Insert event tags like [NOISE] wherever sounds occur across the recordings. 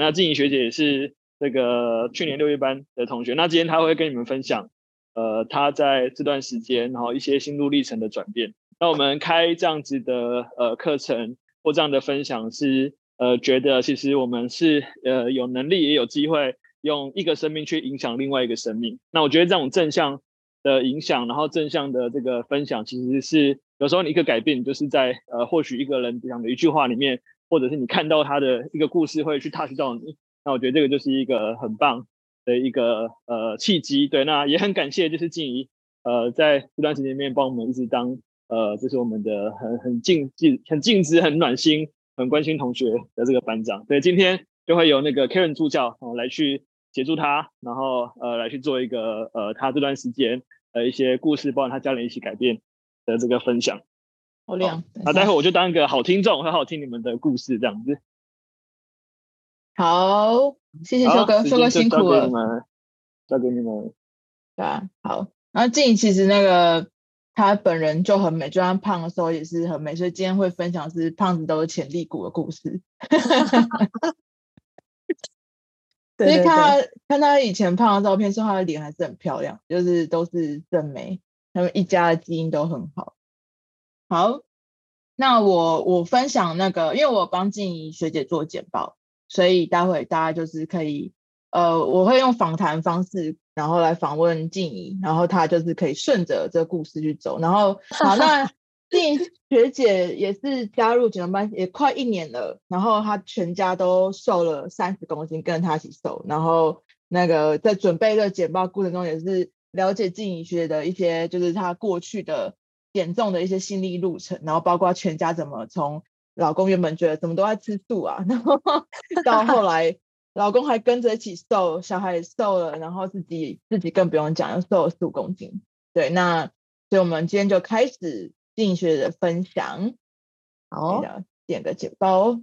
那静怡学姐也是这个去年六月班的同学，那今天她会跟你们分享，呃，她在这段时间然后一些心路历程的转变。那我们开这样子的呃课程或这样的分享是呃觉得其实我们是呃有能力也有机会用一个生命去影响另外一个生命。那我觉得这种正向的影响，然后正向的这个分享，其实是有时候你一个改变，就是在呃或许一个人讲的一句话里面。或者是你看到他的一个故事会去 touch 到你，那我觉得这个就是一个很棒的一个呃契机。对，那也很感谢就是静怡呃在这段时间里面帮我们一直当呃就是我们的很很尽尽很尽职很暖心很关心同学的这个班长。对，今天就会由那个 Karen 助教哦来去协助他，然后呃来去做一个呃他这段时间呃一些故事，包括他家人一起改变的这个分享。好亮！那待会我就当一个好听众，很好听你们的故事，这样子。好，谢谢修哥，修哥辛苦了。交给你们。对啊，好。然后静怡其实那个她本人就很美，就算胖的时候也是很美，所以今天会分享是胖子都是潜力股的故事。[LAUGHS] 所以看她看她以前胖的照片，说她的脸还是很漂亮，就是都是正美，他们一家的基因都很好。好，那我我分享那个，因为我帮静怡学姐做简报，所以待会大家就是可以，呃，我会用访谈方式，然后来访问静怡，然后她就是可以顺着这个故事去走。然后 [LAUGHS] 好，那静怡学姐也是加入简报班也快一年了，然后她全家都瘦了三十公斤，跟着她一起瘦。然后那个在准备这个简报过程中，也是了解静怡学姐的一些，就是她过去的。减重的一些心理路程，然后包括全家怎么从老公原本觉得怎么都在吃素啊，[LAUGHS] 然后 [LAUGHS] 到后来老公还跟着一起瘦，小孩也瘦了，然后自己自己更不用讲，又瘦了四五公斤。对，那所以我们今天就开始静学的分享。好，点个简报。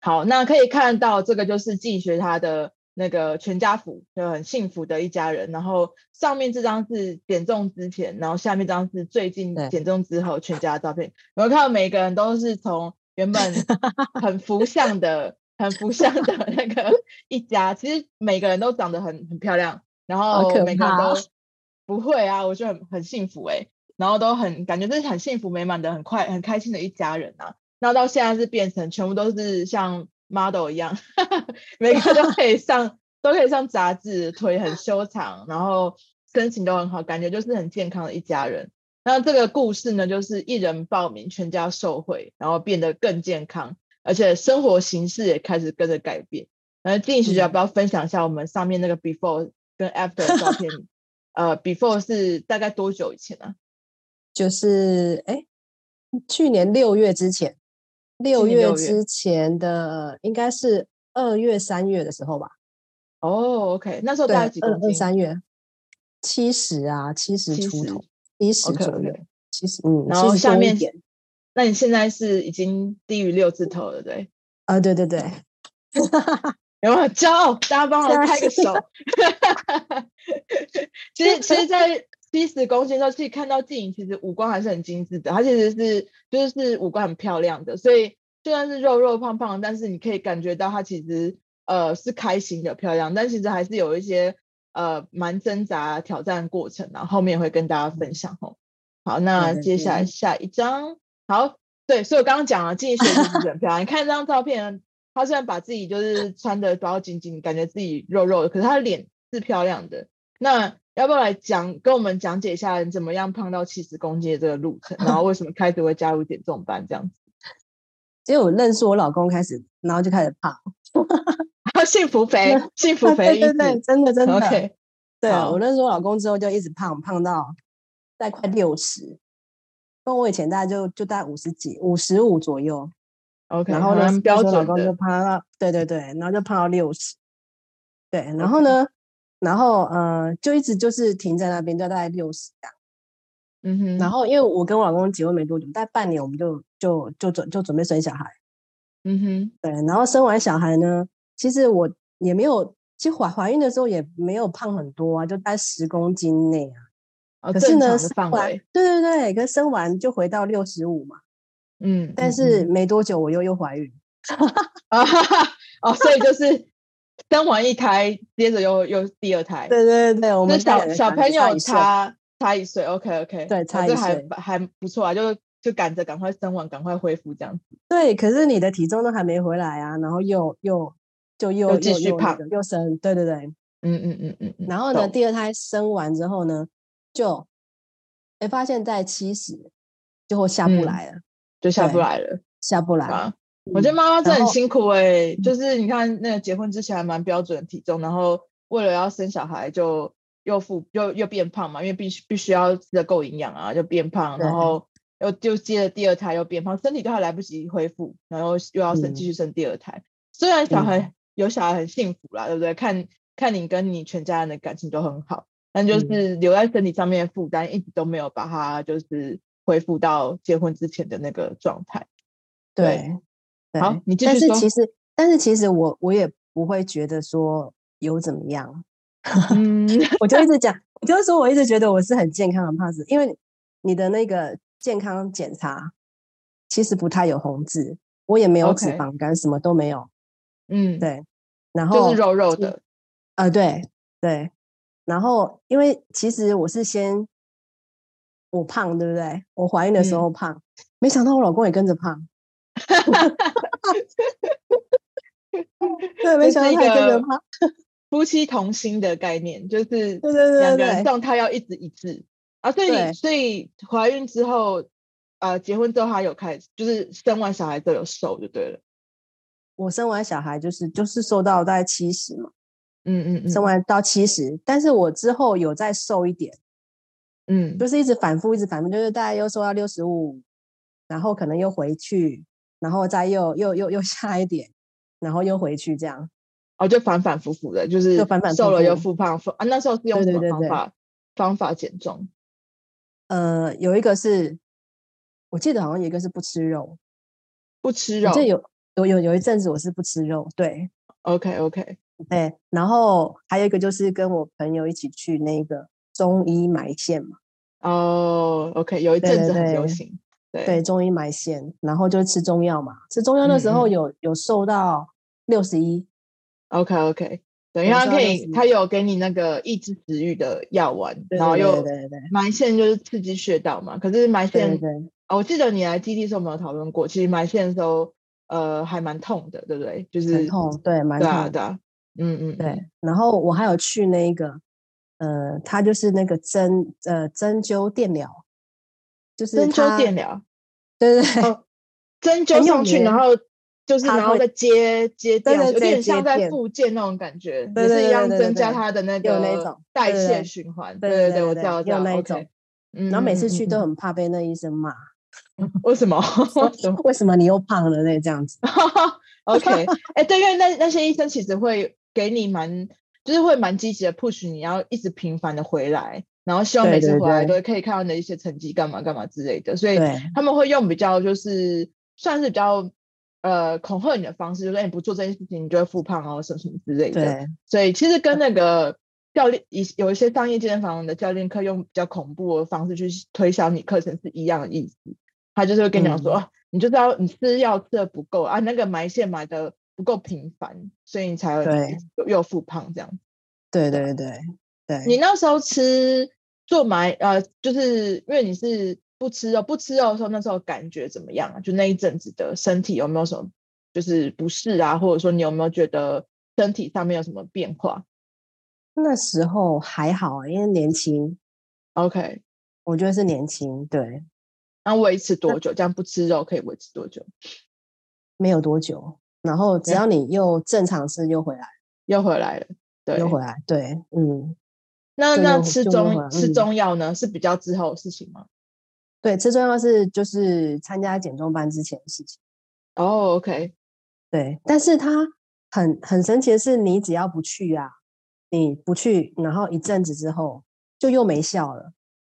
好，那可以看到这个就是静学他的。那个全家福就很幸福的一家人，然后上面这张是减重之前，然后下面这张是最近减重之后全家的照片。我看到每个人都是从原本 [LAUGHS] 很福相的、很福相的 [LAUGHS] 那个一家，其实每个人都长得很很漂亮，然后每个人都不会啊，我觉得很很幸福哎、欸，然后都很感觉这是很幸福美满的、很快很开心的一家人啊。然后到现在是变成全部都是像。Model 一样，[LAUGHS] 每个都可以上，都可以上杂志，腿很修长，然后身形都很好，感觉就是很健康的一家人。那这个故事呢，就是一人报名，全家受惠，然后变得更健康，而且生活形式也开始跟着改变。那静怡学姐要不要分享一下我们上面那个 before 跟 after 的照片？[LAUGHS] 呃，before 是大概多久以前呢、啊？就是哎，去年六月之前。六月之前的应该是二月、三月的时候吧。哦，OK，那时候大概几公斤？二三月，七十啊，七十出头，七十左右，七十嗯。然后下面，那你现在是已经低于六字头了，对？啊，对对对，[LAUGHS] 有没有骄傲？大家帮我拍个手。[LAUGHS] 其实，其实，在。七十公斤的时候，其实看到静怡，其实五官还是很精致的。她其实是就是是五官很漂亮的，所以虽然是肉肉胖胖，但是你可以感觉到她其实呃是开心的漂亮。但其实还是有一些呃蛮挣扎挑战过程，然后后面会跟大家分享哦。好，那接下来下一张，好，对，所以我刚刚讲了，静怡学姐是很漂亮。[LAUGHS] 你看这张照片，她虽然把自己就是穿的包紧紧，感觉自己肉肉的，可是她的脸是漂亮的。那要不要来讲，跟我们讲解一下你怎么样胖到七十公斤的这个路程，[LAUGHS] 然后为什么开始会加入减重班这样子？因为我认识我老公开始，然后就开始胖，[LAUGHS] 幸福肥，[LAUGHS] 幸福肥，对对对，真的真的。Okay. 对啊，我认识我老公之后就一直胖，胖到大概快六十，跟我以前大概就就大概五十几，五十五左右。OK，然后呢，标准老公就胖到，对对对，然后就胖到六十。对，然后呢.然后，呃，就一直就是停在那边，就大概六十这样。嗯哼。然后，因为我跟我老公结婚没多久，大概半年，我们就就就准就准备生小孩。嗯哼。对，然后生完小孩呢，其实我也没有，其实怀怀孕的时候也没有胖很多啊，就大概十公斤内啊。哦，可是呢，生完，对对对，可是生完就回到六十五嘛。嗯。但是没多久我又又怀孕。啊哈哈。哦，所以就是生完一胎，接着又又第二胎。对对对，我们小小朋友差差一岁，OK OK，对，差一岁还还不错啊，就就赶着赶快生完，赶快恢复这样子。对，可是你的体重都还没回来啊，然后又又就又又继续胖，又生，对对对，嗯嗯嗯嗯，然后呢，第二胎生完之后呢，就哎发现在七十，就会下不来了，就下不来了，下不来了。我觉得妈妈真的很辛苦哎、欸，就是你看那个结婚之前还蛮标准的体重，然后为了要生小孩就又复又又变胖嘛，因为必须必须要吃得够营养啊，就变胖，然后又就接了第二胎又变胖，身体都还来不及恢复，然后又要生继续生第二胎。虽然小孩有小孩很幸福啦，对不对？看看你跟你全家人的感情都很好，但就是留在身体上面的负担一直都没有把它就是恢复到结婚之前的那个状态，对。好，你继续说。但是其实，但是其实我我也不会觉得说有怎么样，[LAUGHS] 嗯，我就一直讲，我就是说我一直觉得我是很健康的胖子，因为你的那个健康检查其实不太有红字，我也没有脂肪肝.什么都没有，嗯，对，然后就是肉肉的，呃，对对，然后因为其实我是先我胖，对不对？我怀孕的时候胖，嗯、没想到我老公也跟着胖。[LAUGHS] [LAUGHS] 对，没想到他跟着胖，[LAUGHS] 夫妻同心的概念就是，对对对，两个人状态要一直一致啊。所以你，所以怀孕之后，呃，结婚之后，他有开始，就是生完小孩都有瘦就对了。我生完小孩就是就是瘦到大概七十嘛，嗯嗯嗯，生完到七十，但是我之后有再瘦一点，嗯，就是一直反复，一直反复，就是大概又瘦到六十五，然后可能又回去。然后再又又又又下一点，然后又回去这样，哦，就反反复复的，就是就反反瘦了又复胖，复啊，那时候是用什么方法？对对对对方法减重？呃，有一个是，我记得好像有一个是不吃肉，不吃肉，这有有有有一阵子我是不吃肉，对，OK OK，对，然后还有一个就是跟我朋友一起去那个中医埋线嘛，哦，OK，有一阵子很流行。对中医埋线，然后就吃中药嘛。吃中药的时候有、嗯、有瘦到六十一。OK OK，等于他可以，他有给你那个抑制食欲的药丸，然后又埋线就是刺激穴道嘛。可是埋线，哦，我记得你来基地的时候没有讨论过，其实埋线的时候呃还蛮痛的，对不对？就是很痛，对，蛮痛的。对啊，嗯嗯，对。然后我还有去那个呃，他就是那个针呃针灸电疗。就是针灸电疗，对对对，针灸上去，然后就是然后再接接电，有点像在复健那种感觉，也是一样增加它的那个那种代谢循环。对对对，我知道，有那一种。然后每次去都很怕被那医生骂 [LAUGHS] [LAUGHS] 为什么？为什么你又胖了那这样子？[LAUGHS] OK，哎，对，因为那那些医生其实会给你蛮，就是会蛮积极的 push 你要一直频繁的回来。然后希望每次回来都可以看到你的一些成绩，干嘛干嘛之类的，所以他们会用比较就是算是比较呃恐吓你的方式，就是你不做这件事情，你就会复胖啊什么什么之类的。对，所以其实跟那个教练一有一些商业健身房的教练课用比较恐怖的方式去推销你课程是一样的意思。他就是会跟你讲说，嗯、你就知道你吃药吃的不够啊，那个埋线埋的不够频繁，所以你才会又复胖这样。对对对对，你那时候吃。做埋呃，就是因为你是不吃肉，不吃肉的时候，那时候感觉怎么样啊？就那一阵子的身体有没有什么就是不适啊？或者说你有没有觉得身体上面有什么变化？那时候还好啊，因为年轻。OK，我觉得是年轻。对，那维持多久？这样不吃肉可以维持多久？没有多久。然后只要你又正常吃，又回来，又回来了。对，又回来。对，嗯。那那吃中吃中药呢，是比较之后的事情吗？对，吃中药是就是参加减重班之前的事情。哦，OK，对，但是它很很神奇的是，你只要不去啊，你不去，然后一阵子之后就又没效了。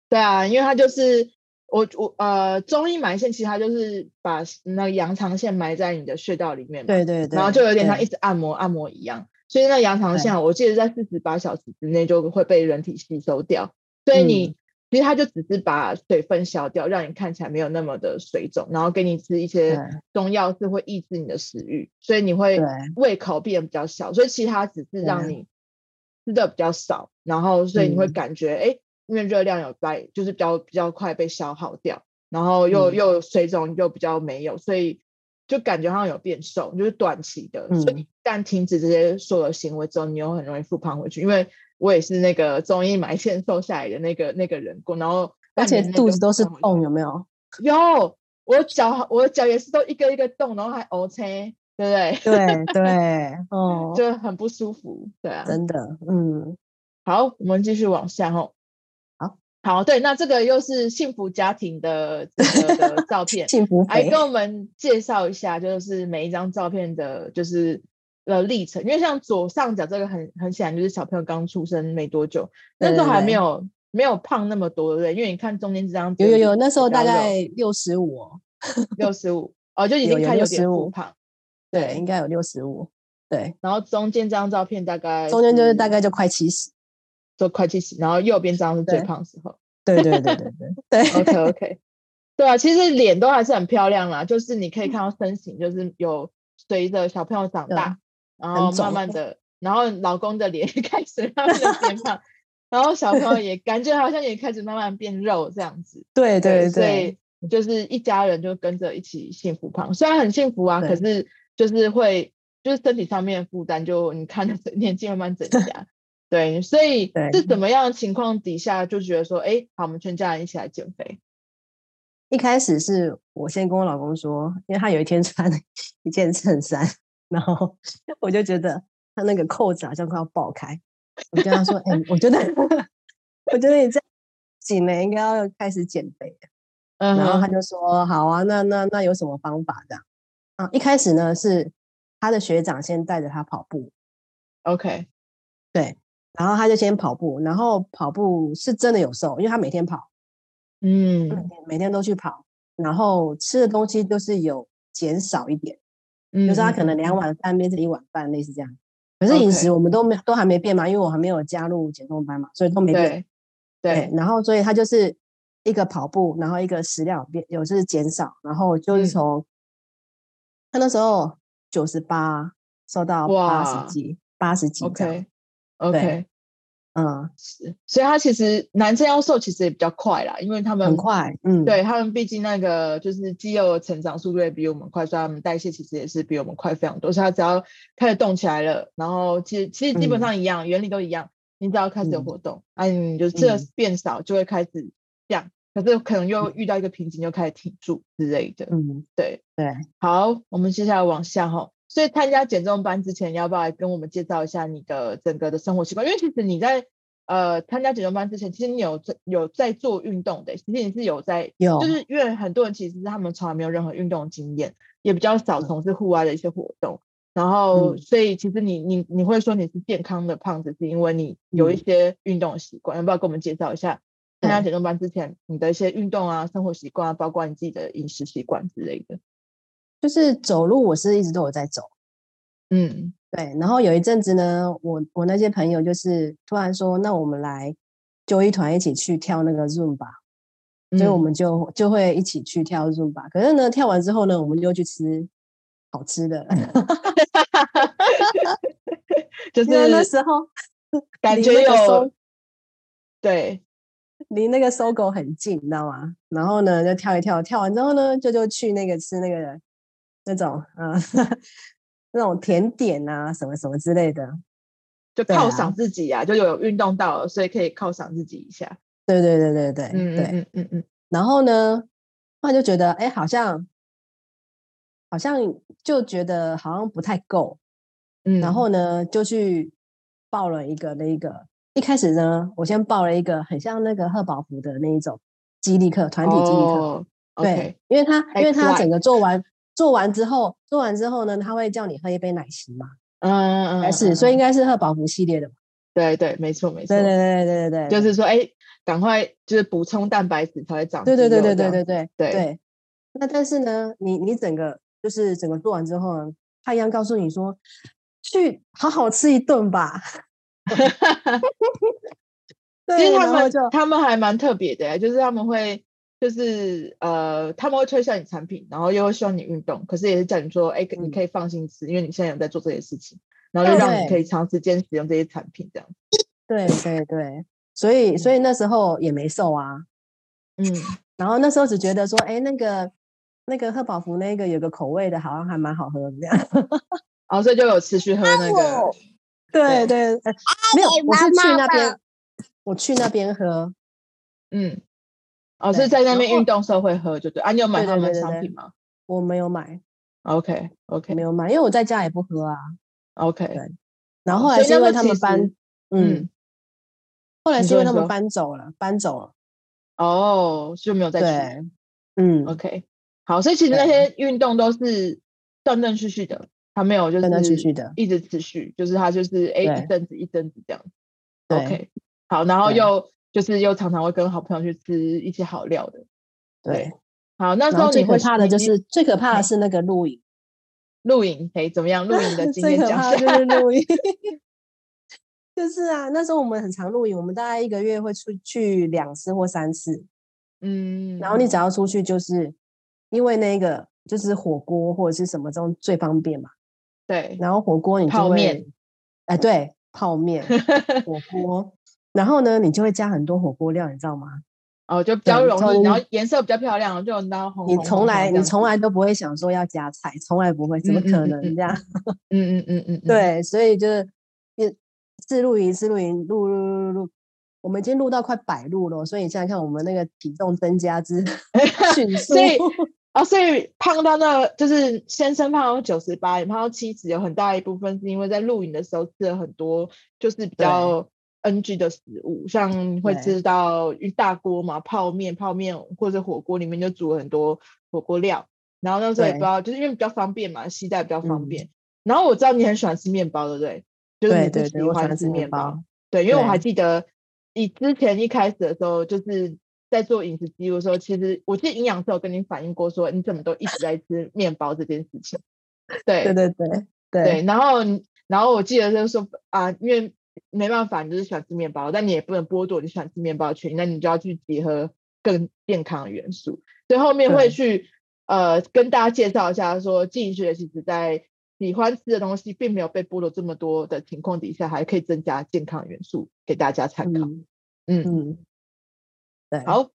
对啊，因为它就是我我呃中医埋线，其实它就是把那个羊肠线埋在你的穴道里面嘛，对对对，然后就有点像一直按摩按摩一样。所以那羊肠线，我记得在四十八小时之内就会被人体吸收掉。所以你其实它就只是把水分消掉，让你看起来没有那么的水肿，然后给你吃一些中药是会抑制你的食欲，所以你会胃口变得比较小。所以其他只是让你吃的比较少，然后所以你会感觉哎、嗯，因为热量有在，就是比较比较快被消耗掉，然后又、嗯、又水肿又比较没有，所以就感觉好像有变瘦，就是短期的。嗯、所以一旦停止这些所有行为之后，你又很容易复胖回去，因为。我也是那个中医埋线瘦下来的那个那个人过，然后而且肚子都是洞，有没有？[LAUGHS] 有，我脚我脚也是都一个一个洞，然后还 OK，对不对？对对，[LAUGHS] 哦，就很不舒服，对啊，真的，嗯，好，我们继续往下哦。好，对，那这个又是幸福家庭的这个的 [LAUGHS] 照片，幸福，来跟我们介绍一下，就是每一张照片的，就是。呃，历程，因为像左上角这个很很显然就是小朋友刚出生没多久，那时候还没有没有胖那么多，对不对？因为你看中间这张，有有有，那时候大概六十五，[LAUGHS] 六十五，哦，就已经开始有点复胖，对，应该有六十五，对。然后中间这张照片大概中间就是大概就快七十，就快七十，然后右边这张是最胖的时候，对对对对对。对，OK OK，[LAUGHS] 对啊，其实脸都还是很漂亮啦，就是你可以看到身形，就是有随着小朋友长大。然后慢慢。的，然后老公的脸 [LAUGHS] 也开始慢慢的变胖，然后小朋友也感觉好像也开始慢慢变肉这样子。对对对，所以就是一家人就跟着一起幸福胖，虽然很幸福啊，可是就是会就是身体上面负担就你看着年纪慢慢增加。对，所以是怎么样的情况底下就觉得说，哎，好，我们全家人一起来减肥。一开始是我先跟我老公说，因为他有一天穿一件衬衫。然后我就觉得他那个扣子好像快要爆开，我跟他说：“哎、欸，我觉得，[LAUGHS] 我觉得你这样紧了，应该要开始减肥。Uh ” -huh. 然后他就说：“好啊，那那那有什么方法这样？”啊，一开始呢是他的学长先带着他跑步，OK，对，然后他就先跑步，然后跑步是真的有瘦，因为他每天跑，嗯，每天都去跑，然后吃的东西都是有减少一点。就是他可能两碗饭变成一碗饭，类似这样。可是饮食我们都没都还没变嘛，因为我还没有加入减重班嘛，所以都没变。对，对，对，然后所以他就是一个跑步，然后一个食量变有就是减少，然后就是从、嗯、他那时候九十八瘦到八十几，八十几这样。OK。嗯，是，所以他其实男生要瘦其实也比较快啦，因为他们很快，嗯，对他们毕竟那个就是肌肉的成长速度也比我们快，所以他们代谢其实也是比我们快非常多。所以他只要开始动起来了，然后其实其实基本上一样，嗯、原理都一样，你只要开始有活动，嗯、啊，你就这变少就会开始降，可是可能又遇到一个瓶颈，又开始停住之类的。嗯，对对。好，我们接下来往下哈。所以参加减重班之前，要不要来跟我们介绍一下你的整个的生活习惯？因为其实你在呃参加减重班之前，其实你有在有在做运动的，其实你是有在有，就是因为很多人其实他们从来没有任何运动经验，也比较少从事户外的一些活动，然后、嗯、所以其实你你你会说你是健康的胖子，是因为你有一些运动习惯，要不要跟我们介绍一下参加减重班之前你的一些运动啊、生活习惯啊，包括你自己的饮食习惯之类的？就是走路，我是一直都有在走。嗯，对。然后有一阵子呢，我我那些朋友就是突然说，那我们来就一团一起去跳那个 Zumba，所以我们就就会一起去跳 Zumba。可是呢，跳完之后呢，我们就去吃好吃的，[LAUGHS] 就是那时候感觉有对，离那个 SOGO 很近，你知道吗？然后呢，就跳一跳，跳完之后呢，就就去那个吃那个那种嗯。[LAUGHS] 那种甜点啊，什么什么之类的，就犒赏自己啊，啊就有运动到了，所以可以犒赏自己一下。对对对对对，嗯对嗯嗯嗯。然后呢，后来就觉得，哎，好像好像就觉得好像不太够，嗯。然后呢，就去报了一个那个，一开始呢，我先报了一个很像那个贺宝福的那一种激励课，团体激励课。Oh, okay. 对，因为他因为他整个做完。做完之后，做完之后呢，他会叫你喝一杯奶昔嘛？嗯嗯，还是，所以应该是喝宝福系列的嘛？对对，没错没错。对对对对对对，就是说，哎，赶快就是补充蛋白质才会长。对对对对对对对对对。那但是呢，你你整个就是整个做完之后呢，他一样告诉你说，去好好吃一顿吧。[LAUGHS] [LAUGHS] 其实他们他们还蛮特别的，就是他们会就是呃他们会推销你产品，然后又会希望你运动，可是也是叫你说，哎，你可以放心吃，因为你现在有在做这些事情，然后就让你可以长时间使用这些产品，这样。对对对，所以所以那时候也没瘦啊，嗯，然后那时候只觉得说，哎，那个那个贺宝福那个有个口味的，好像还蛮好喝的这样，然 [LAUGHS] 后所以就有持续喝那个，对对，没有，我是去那边。我去那边喝，嗯，哦，是在那边运动时候会喝，就对。啊，你有买他们商品吗？我没有买。OK，OK，没有买，因为我在家也不喝啊。OK，对。然后后来是因为他们搬，嗯，后来是因为他们搬走了，搬走了。哦，就没有再去。嗯，OK，好，所以其实那些运动都是断断续续的，他没有就是断断续续的，一直持续，就是他就是哎一阵子一阵子这样。OK。好，然后又对就是又常常会跟好朋友去吃一些好料的，对。好，那时候最可怕的就是最可怕的是那个露营，露营哎怎么样？露营的经验讲下。最可怕的 [LAUGHS] 就是露营，[LAUGHS] 就是啊，那时候我们很常露营，我们大概一个月会出去两次或三次，嗯。然后你只要出去，就是因为那个就是火锅或者是什么这种最方便嘛，对。然后火锅你就会泡面，哎对，泡面火锅。然后呢，你就会加很多火锅料，你知道吗？哦，就比较容易，然后颜色比较漂亮，就红红。你从来你从来都不会想说要加菜，从来不会，怎么可能这样？嗯嗯嗯嗯，对，所以就是一次露营，次露营，录录录录，我们已经录到快百录了，所以你现在看我们那个体重增加之 [LAUGHS] 迅 [LAUGHS] 速。所以啊，所以胖到那，就是先生胖到九十八，胖到七十，有很大一部分是因为在露营的时候吃了很多，就是比较。NG 的食物，像会吃到一大锅嘛，泡面、泡面或者火锅里面就煮很多火锅料，然后那时候也不知道，就是因为比较方便嘛，携带比较方便。然后我知道你很喜欢吃面包，对不对？就是你喜欢吃面包。对，因为我还记得你之前一开始的时候，就是在做饮食记录的时候，其实我记得营养师有跟你反映过，说你怎么都一直在吃面包这件事情。对 [LAUGHS] 对对对对。然后然后我记得就是说啊，因为。没办法，你就是喜欢吃面包，但你也不能剥夺你喜欢吃面包的权利，那你就要去结合更健康的元素。所以后面会去呃跟大家介绍一下，说经营学其实在喜欢吃的东西并没有被剥夺这么多的情况底下，还可以增加健康元素给大家参考。嗯嗯，嗯对，好，我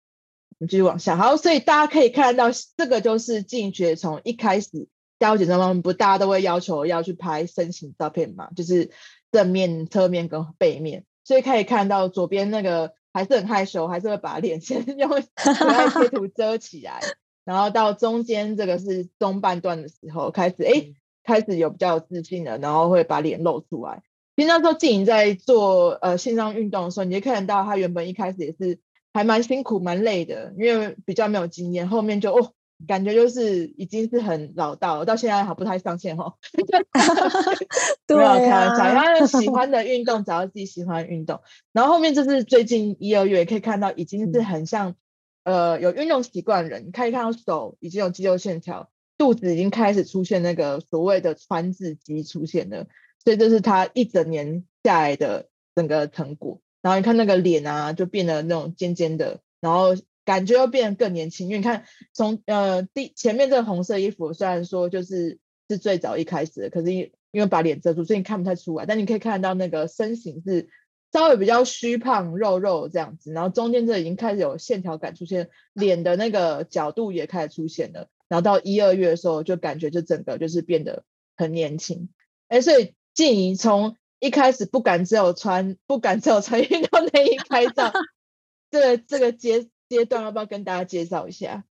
们继续往下。好，所以大家可以看到，这个就是经营学从一开始加入减重方面，不大家都会要求要去拍身形照片嘛，就是。正面、侧面跟背面，所以可以看到左边那个还是很害羞，还是会把脸 [LAUGHS] 先用可爱贴图遮起来，然后到中间这个是中半段的时候开始，哎，开始有比较有自信了，然后会把脸露出来。其实那时候静莹在做呃线上运动的时候，你就看得到她原本一开始也是还蛮辛苦、蛮累的，因为比较没有经验，后面就哦。感觉就是已经是很老道了，到现在还不太上线哦。[LAUGHS] [LAUGHS] 对啊，开玩笑，他喜欢的运动，找到自己喜欢的运动。然后后面就是最近一二月可以看到，已经是很像、嗯、呃有运动习惯的人，可以看到手已经有肌肉线条，肚子已经开始出现那个所谓的川字肌出现了。所以这是他一整年下来的整个成果。然后你看那个脸啊，就变得那种尖尖的，然后。感觉又变得更年轻，因为你看从呃第前面这个红色衣服，虽然说就是是最早一开始的，可是因因为把脸遮住，所以你看不太出来。但你可以看到那个身形是稍微比较虚胖、肉肉这样子，然后中间这已经开始有线条感出现，脸的那个角度也开始出现了。然后到一二月的时候，就感觉就整个就是变得很年轻。哎，所以静怡从一开始不敢只有穿不敢只有穿运动内衣拍照，[LAUGHS] 这个这个阶。阶段要不要跟大家介绍一下？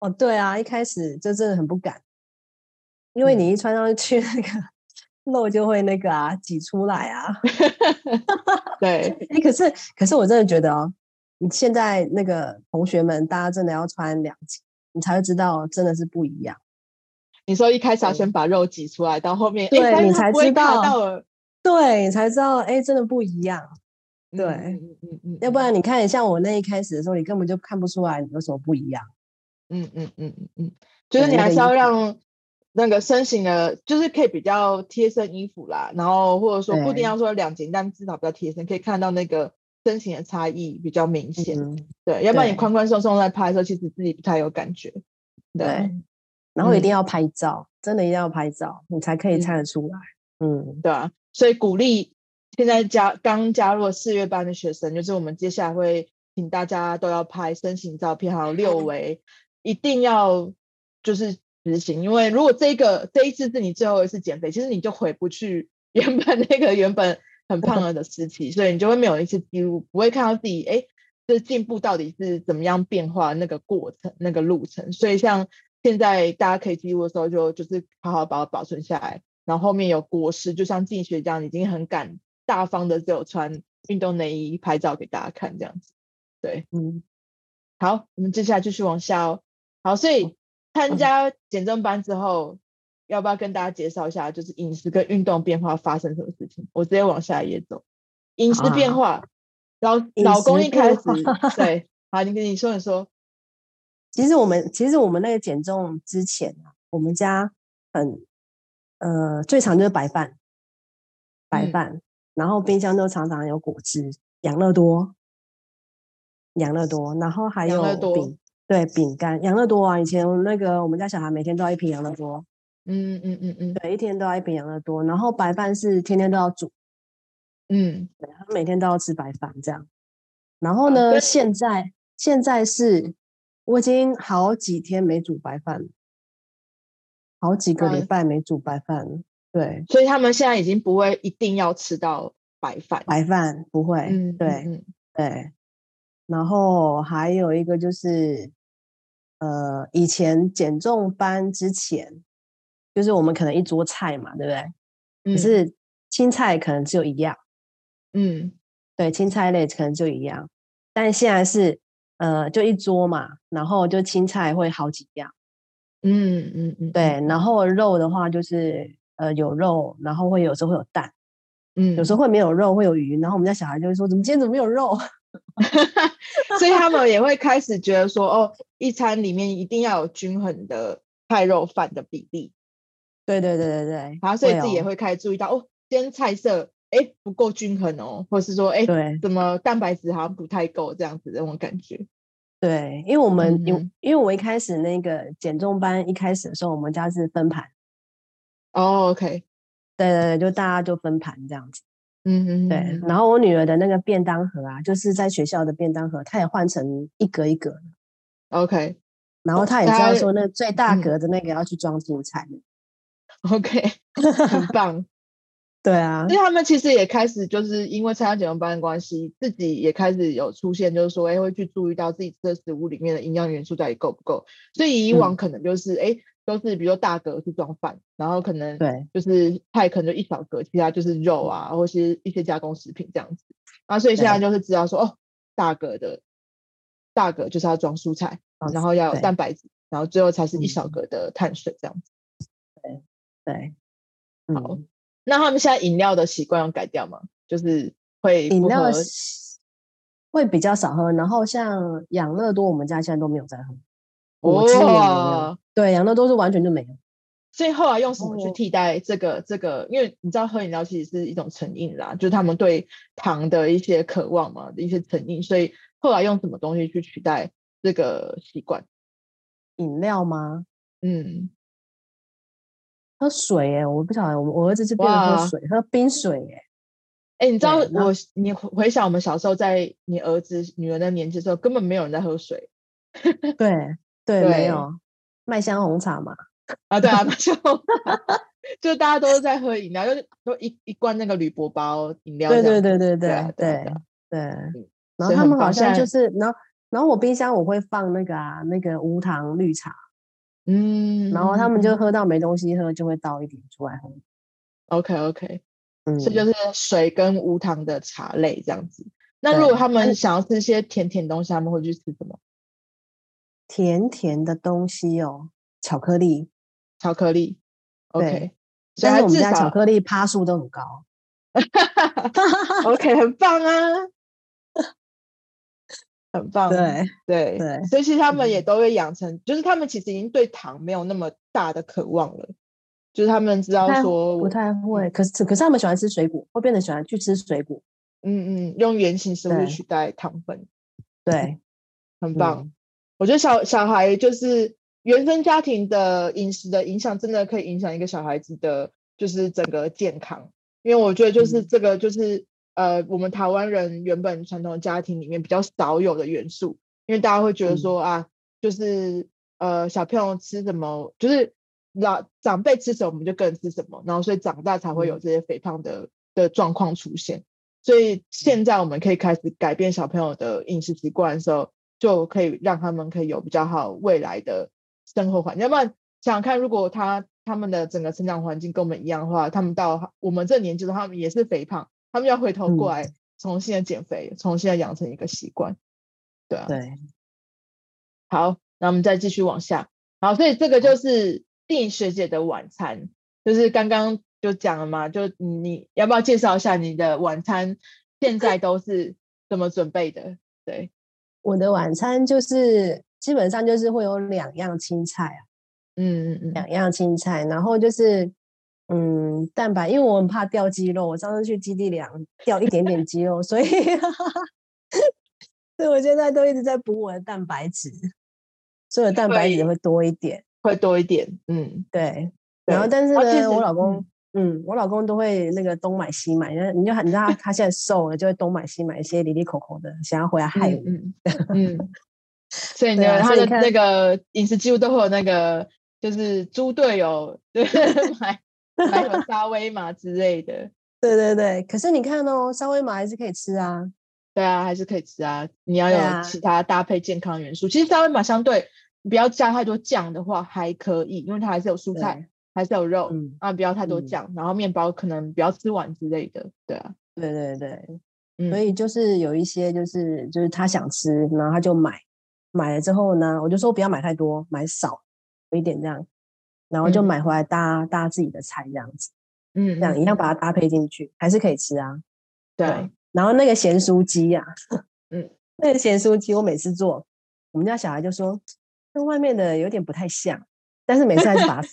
哦，对啊，一开始就真的很不敢，因为你一穿上去，那个肉就会那个啊挤出来啊。[LAUGHS] 对，[LAUGHS] 哎，可是可是我真的觉得哦，你现在那个同学们，大家真的要穿两件，你才会知道真的是不一样。你说一开始要先把肉挤出来，到后面对你才知道，对你才知道，哎，真的不一样。对，嗯嗯嗯，要不然你看，像我那一开始的时候，你根本就看不出来有什么不一样。嗯嗯嗯嗯嗯，就是你还是要让那个身形的，就是可以比较贴身衣服啦，然后或者说不一定要说两件，但至少比较贴身，可以看到那个身形的差异比较明显。嗯、对，要不然你宽宽松松在拍的时候，其实自己不太有感觉。对，对然后一定要拍照，嗯、真的一定要拍照，你才可以猜得出来。嗯，嗯对啊，所以鼓励现在加刚加入四月班的学生，就是我们接下来会请大家都要拍身形照片，还有六维，一定要就是执行，因为如果这个这一次是你最后一次减肥，其实你就回不去 [LAUGHS] 原本那个原本很胖了的时期，所以你就会没有一次记录，不会看到自己哎，这进步到底是怎么样变化那个过程那个路程。所以像现在大家可以记录的时候就，就就是好好把它保存下来，然后后面有国师，就像静学这样，已经很敢大方的只有穿运动内衣拍照给大家看这样子。对，嗯，好，我们接下来继续往下哦。好，所以参加减重班之后，嗯、要不要跟大家介绍一下，就是饮食跟运动变化发生什么事情？我直接往下一页走。饮食变化，老、啊、老公一开始对，好，你跟你说你说。其实我们其实我们那个减重之前啊，我们家很呃最常就是白饭，白饭，嗯、然后冰箱都常常有果汁，养乐多，养乐多，然后还有饼。对，饼干养乐多啊，以前那个我们家小孩每天都要一瓶养乐多，嗯嗯嗯嗯，对，一天都要一瓶养乐多，然后白饭是天天都要煮，嗯，对，他每天都要吃白饭这样，然后呢，啊、现在现在是我已经好几天没煮白饭了，好几个礼拜没煮白饭了，啊、对，所以他们现在已经不会一定要吃到白饭，白饭不会，嗯，对，嗯、对，然后还有一个就是。呃，以前减重班之前，就是我们可能一桌菜嘛，对不对？嗯。可是青菜可能只有一样。嗯，对，青菜类可能就一样。但现在是呃，就一桌嘛，然后就青菜会好几样。嗯嗯嗯。对，然后肉的话就是呃有肉，然后会有时候会有蛋。嗯。有时候会没有肉，会有鱼。然后我们家小孩就会说：“怎么今天怎么没有肉？” [LAUGHS] 所以他们也会开始觉得说，哦，一餐里面一定要有均衡的菜肉饭的比例。对对对对对。然后所以自己也会开始注意到，哦，哦，今天菜色哎不够均衡哦，或是说哎，对，怎么蛋白质好像不太够这样子的那种感觉。对，因为我们因、嗯、因为我一开始那个减重班一开始的时候，我们家是分盘。哦，OK。对对对，就大家就分盘这样子。嗯嗯，对，然后我女儿的那个便当盒啊，就是在学校的便当盒，她也换成一格一格的。OK，然后她也知道说，那最大格的那个要去装蔬菜。[LAUGHS] OK，很棒。[LAUGHS] 对啊，因为他们其实也开始就是因为参加减重班的关系，自己也开始有出现，就是说，哎，会去注意到自己吃的食物里面的营养元素到底够不够。所以以往可能就是，哎、嗯。都是比如说大格是装饭，然后可能对，就是菜可能就一小格，其他就是肉啊，或是一些加工食品这样子。啊，所以现在就是知道说，哦，大格的，大格就是要装蔬菜，然后要有蛋白质，然后最后才是一小格的碳水这样子。对对，好。嗯、那他们现在饮料的习惯要改掉吗？就是会饮料会比较少喝，然后像养乐多，我们家现在都没有在喝。哇，对，啊，那都是完全就没有。所以后来用什么去替代这个、哦、这个？因为你知道喝饮料其实是一种成瘾啦，就是他们对糖的一些渴望嘛，一些成瘾。所以后来用什么东西去取代这个习惯？饮料吗？嗯，喝水耶，我不晓得，我我儿子是变成喝水，喝冰水耶。哎，你知道我你回想我们小时候在你儿子女儿的年纪的时候，根本没有人在喝水。[LAUGHS] 对。对，对没有麦香红茶嘛？啊，对啊，麦香红茶，就大家都是在喝饮料，就是都一一罐那个铝箔包饮料。对对对对对对对。然后他们好像就是，然后然后我冰箱我会放那个啊，那个无糖绿茶。嗯。然后他们就喝到没东西喝，就会倒一点出来喝。OK OK，嗯，这就是水跟无糖的茶类这样子。那如果他们想要吃一些甜甜东西，他们会去吃什么？甜甜的东西哦，巧克力，巧克力，OK，但是我们家巧克力趴数都很高，[LAUGHS] OK，很棒啊，很棒，对对对，所以其实他们也都会养成，就是他们其实已经对糖没有那么大的渴望了，就是他们知道说不太会，可是可是他们喜欢吃水果，会变得喜欢去吃水果，嗯嗯，用原型食物取代糖分，对，[LAUGHS] 很棒。嗯、我觉得小小孩就是原生家庭的饮食的影响，真的可以影响一个小孩子的，就是整个健康。因为我觉得就是这个就是、嗯、呃，我们台湾人原本传统家庭里面比较少有的元素，因为大家会觉得说、嗯、啊，就是呃小朋友吃什么，就是老长辈吃什么，我们就跟着吃什么，然后所以长大才会有这些肥胖的、嗯、的状况出现。所以现在我们可以开始改变小朋友的饮食习惯的时候，就可以让他们可以有比较好未来的生活环境。要不然想想看，如果他他们的整个成长环境跟我们一样的话，他们到我们这年纪的话，他们也是肥胖，他们要回头过来重新的减肥，嗯、重新的养成一个习惯。对啊，对。好，那我们再继续往下。好，所以这个就是定学姐的晚餐，就是刚刚。就讲了嘛，就你要不要介绍一下你的晚餐？现在都是怎么准备的？对，我的晚餐就是基本上就是会有两样青菜啊，嗯嗯嗯，两样青菜，然后就是嗯蛋白，因为我很怕掉肌肉，我上次去基地量掉一点点肌肉，所以所以我现在都一直在补我的蛋白质，所以我蛋白质会多一点，会多一点，嗯，对，然后但是呢，我老公。嗯嗯，我老公都会那个东买西买，那你就你知道他现在瘦了，就会东买西买一些里里口口的，想要回来害我。嗯嗯，所以呢，啊、他的那个饮食记录都会有那个，就是猪队友，[LAUGHS] 对，买买有沙威玛之类的。对对对，可是你看哦，沙威玛还是可以吃啊。对啊，还是可以吃啊。你要有其他搭配健康元素。啊、其实沙威玛相对不要加太多酱的话还可以，因为它还是有蔬菜。还是有肉，嗯啊，不要太多酱，嗯、然后面包可能不要吃完之类的，对啊，对对对，嗯、所以就是有一些就是就是他想吃，然后他就买，买了之后呢，我就说不要买太多，买少一点这样，然后就买回来搭、嗯、搭自己的菜这样子，嗯，这样一样。把它搭配进去，还是可以吃啊，对，对，然后那个咸酥鸡呀，[LAUGHS] 嗯，那个咸酥鸡我每次做，我们家小孩就说 [TSK] 跟外面的有点不太像，但是每次还是把它。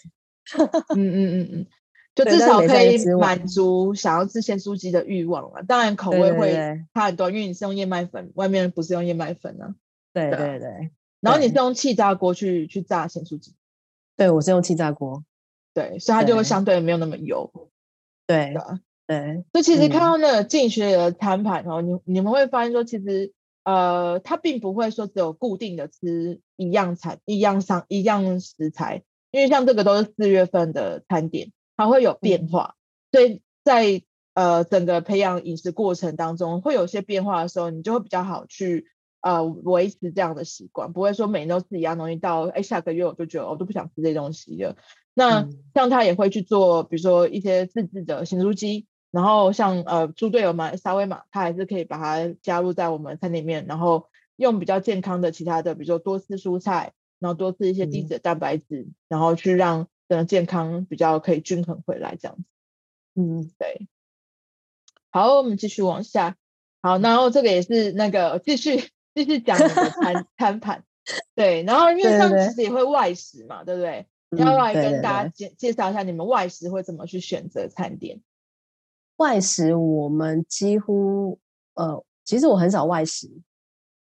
[LAUGHS] 嗯嗯嗯嗯，就至少可以满足想要吃咸酥鸡的欲望了。当然口味会差很多，因为你是用燕麦粉，外面不是用燕麦粉呢。对对对。然后你是用气炸锅去去炸咸酥鸡？对，我是用气炸锅。对，所以它就会相对没有那么油。对对。所以其实看到那个进学的餐盘哦，你你们会发现说，其实呃，它并不会说只有固定的吃一样菜、一样上一样食材。因为像这个都是四月份的餐点，它会有变化，嗯、所以在呃整个培养饮食过程当中会有些变化的时候，你就会比较好去呃维持这样的习惯，不会说每天都吃一样东西到哎下个月我就觉得我都不想吃这些东西了。那像他也会去做，比如说一些自制的咸酥鸡，然后像呃猪队友嘛沙威玛，他还是可以把它加入在我们餐里面，然后用比较健康的其他的，比如说多吃蔬菜。然后多吃一些低脂的蛋白质，嗯、然后去让整个健康比较可以均衡回来，这样子。嗯，对。好，我们继续往下。好，然后这个也是那个继续继续讲你的餐 [LAUGHS] 餐盘。对，然后因为这样其实也会外食嘛，对，不对？要不要跟大家介介绍一下你们外食会怎么去选择餐点？外食我们几乎呃，其实我很少外食。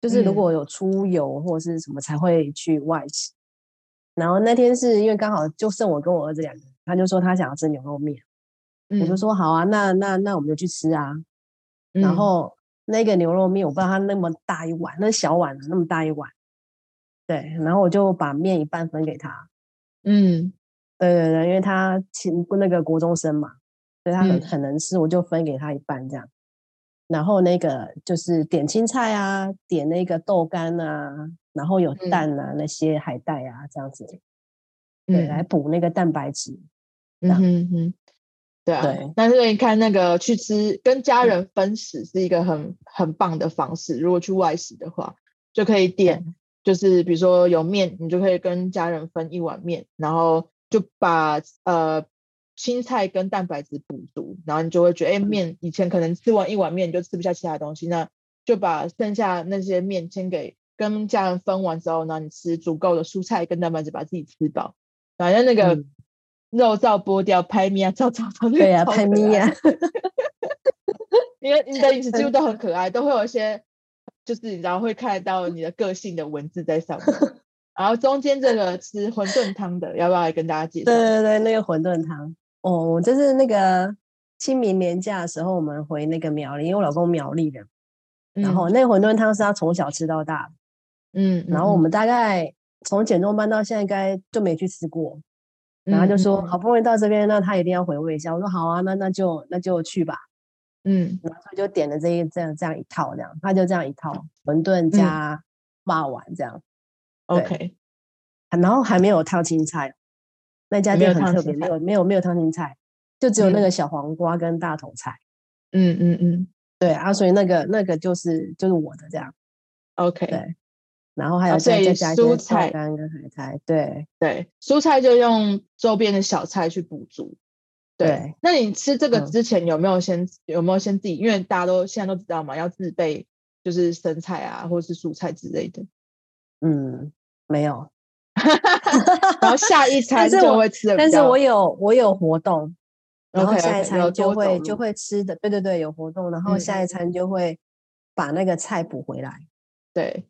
就是如果有出游或者是什么才会去外食，嗯、然后那天是因为刚好就剩我跟我儿子两个，他就说他想要吃牛肉面，嗯、我就说好啊，那那那我们就去吃啊。嗯、然后那个牛肉面我不知道他那么大一碗，那小碗的那么大一碗，对，然后我就把面一半分给他。嗯，对对对，因为他亲那个国中生嘛，所以他很、嗯、很能吃，我就分给他一半这样。然后那个就是点青菜啊，点那个豆干啊，然后有蛋啊，嗯、那些海带啊，这样子，对，嗯、来补那个蛋白质。嗯哼哼，对啊。对，但是你看那个去吃，跟家人分食是一个很很棒的方式。如果去外食的话，就可以点，就是比如说有面，你就可以跟家人分一碗面，然后就把呃。青菜跟蛋白质补足，然后你就会觉得，哎，面以前可能吃完一碗面你就吃不下其他东西，那就把剩下那些面先给跟家人分完之后，然后你吃足够的蔬菜跟蛋白质，把自己吃饱。反正那个肉燥剥掉，拍咪啊，照照照，对啊，拍咪啊，[LAUGHS] 你的你的饮食记录都很可爱，都会有一些，就是你知道会看到你的个性的文字在上面。[LAUGHS] 然后中间这个吃馄饨汤的，要不要来跟大家介绍？对对对，那个馄饨汤哦，就是那个清明年假的时候，我们回那个苗栗，因为我老公苗栗的，嗯、然后那个馄饨汤是他从小吃到大的，嗯，然后我们大概从减重班到现在，应该就没去吃过。然后就说好不容易到这边，那他一定要回味一下。我说好啊，那那就那就去吧。嗯，然后他就点了这一这样这样一套这样，他就这样一套馄饨加霸丸这样。OK，然后还没有烫青菜，那家店很特别，没有没有没有汤青菜，就只有那个小黄瓜跟大头菜。嗯嗯嗯，对啊，所以那个那个就是就是我的这样。OK，对。然后还有再加蔬菜干跟海苔，对对，蔬菜就用周边的小菜去补足。对，那你吃这个之前有没有先有没有先自己？因为大家都现在都知道嘛，要自备就是生菜啊，或者是蔬菜之类的。嗯，没有。然后下一 [LAUGHS] 餐就会吃的，但是我有我有活动，然后下一餐就会就会吃的。对对对，有活动，然后下一餐就会把那个菜补回来。对。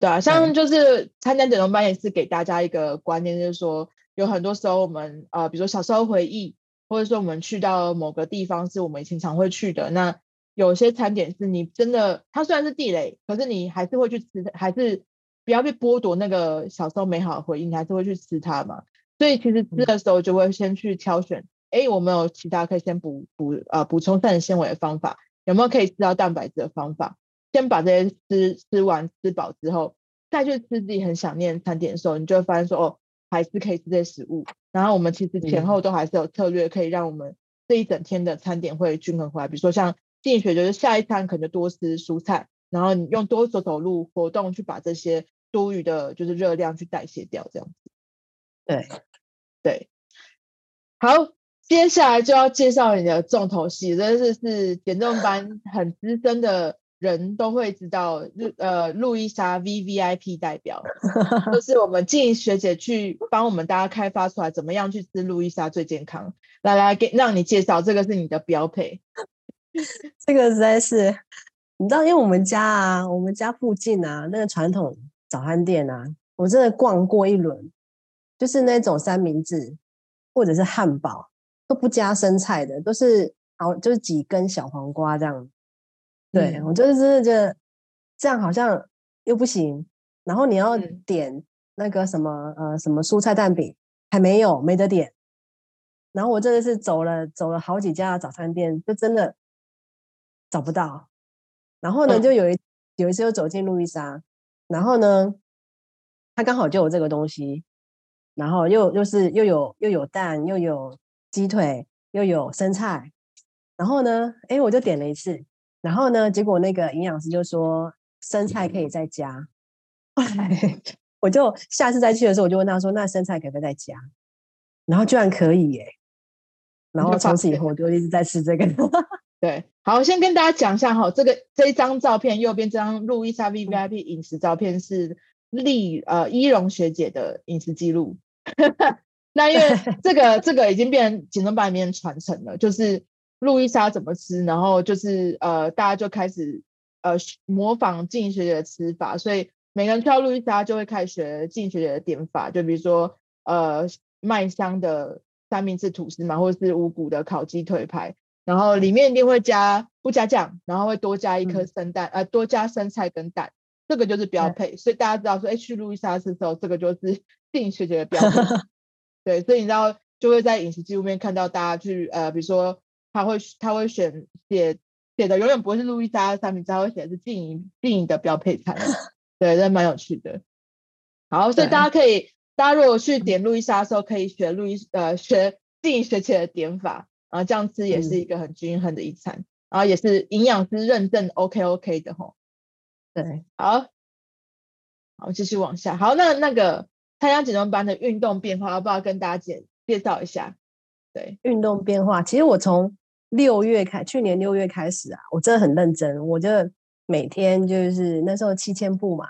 对啊，像就是参加整容班也是给大家一个观念，就是说有很多时候我们呃，比如说小时候回忆，或者说我们去到某个地方是我们以前常会去的，那有些餐点是你真的，它虽然是地雷，可是你还是会去吃，还是不要被剥夺那个小时候美好的回忆，你还是会去吃它嘛。所以其实吃的时候就会先去挑选，哎、嗯，我们有其他可以先补补呃补充膳食纤维的方法，有没有可以吃到蛋白质的方法？先把这些吃吃完吃饱之后，再去吃自己很想念餐点的时候，你就会发现说哦，还是可以吃这些食物。然后我们其实前后都还是有策略，可以让我们这一整天的餐点会均衡回来。比如说像进学，就是下一餐可能就多吃蔬菜，然后你用多走走路活动去把这些多余的就是热量去代谢掉，这样子。对对，好，接下来就要介绍你的重头戏，这是是减重班很资深的。人都会知道，路呃路易莎 VVIP 代表，就是我们静学姐去帮我们大家开发出来，怎么样去吃路易莎最健康。来来，给让你介绍，这个是你的标配。[LAUGHS] 这个实在是，你知道，因为我们家啊，我们家附近啊，那个传统早餐店啊，我真的逛过一轮，就是那种三明治或者是汉堡都不加生菜的，都是好就是几根小黄瓜这样。对，嗯、我就是真的觉得这样好像又不行，然后你要点那个什么、嗯、呃什么蔬菜蛋饼还没有没得点，然后我真的是走了走了好几家早餐店，就真的找不到。然后呢，就有一、嗯、有一次又走进路易莎，然后呢，他刚好就有这个东西，然后又又是又有又有蛋又有鸡腿又有生菜，然后呢，哎，我就点了一次。然后呢，结果那个营养师就说生菜可以再加，后来我就下次再去的时候，我就问他说：“那生菜可不可以再加？”然后居然可以耶！然后从此以后我就一直在吃这个。对，好，先跟大家讲一下哈，这个这一张照片，右边这张路易莎 VVIP 饮食照片是丽呃依容学姐的饮食记录。[LAUGHS] 那因为 [LAUGHS] 这个这个已经变成减重班里面传承了，就是。路易莎怎么吃，然后就是呃，大家就开始呃模仿静学姐的吃法，所以每个人去到路易莎就会开始学静学姐的点法，就比如说呃麦香的三明治吐司嘛，或者是五谷的烤鸡腿排，然后里面一定会加不加酱，然后会多加一颗生蛋，嗯、呃多加生菜跟蛋，这个就是标配，嗯、所以大家知道说，哎，去路易莎吃的时候，这个就是静学姐的标配，[LAUGHS] 对，所以你知道就会在饮食记录面看到大家去呃比如说。他会他会选写写的永远不会是路易莎的三明治，他会写的是静怡静怡的标配菜，[LAUGHS] 对，这蛮有趣的。好，所以大家可以，大家如果去点路易莎的时候，可以学路易呃学静怡学姐的点法，然后这样吃也是一个很均衡的一餐，嗯、然后也是营养师认证 OK OK 的吼。对，好，好继续往下。好，那那个参加减重班的运动变化，要不要跟大家介介绍一下？对，运动变化，其实我从六月开，去年六月开始啊，我真的很认真，我就每天就是那时候七千步嘛，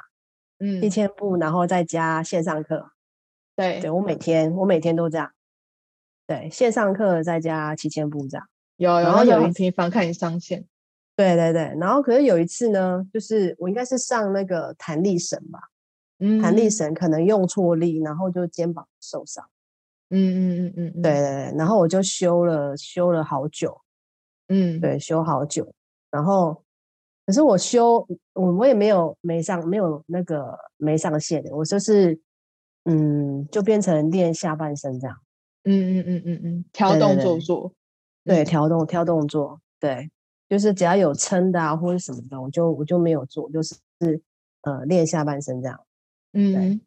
嗯，七千步，然后再加线上课，对，对我每天我每天都这样，对，线上课再加七千步这样，有，然后有一频繁看你上线，对对对，然后可是有一次呢，就是我应该是上那个弹力绳吧，嗯，弹力绳可能用错力，然后就肩膀受伤。嗯嗯嗯嗯，对对对，然后我就修了修了好久，嗯，对，修好久，然后可是我修我我也没有没上没有那个没上线的，我就是嗯，就变成练下半身这样。嗯嗯嗯嗯嗯，调动作做，对，调动调动作，对。就是只要有撑的啊，或者什么的，我就我就没有做，就是呃练下半身这样。嗯，对。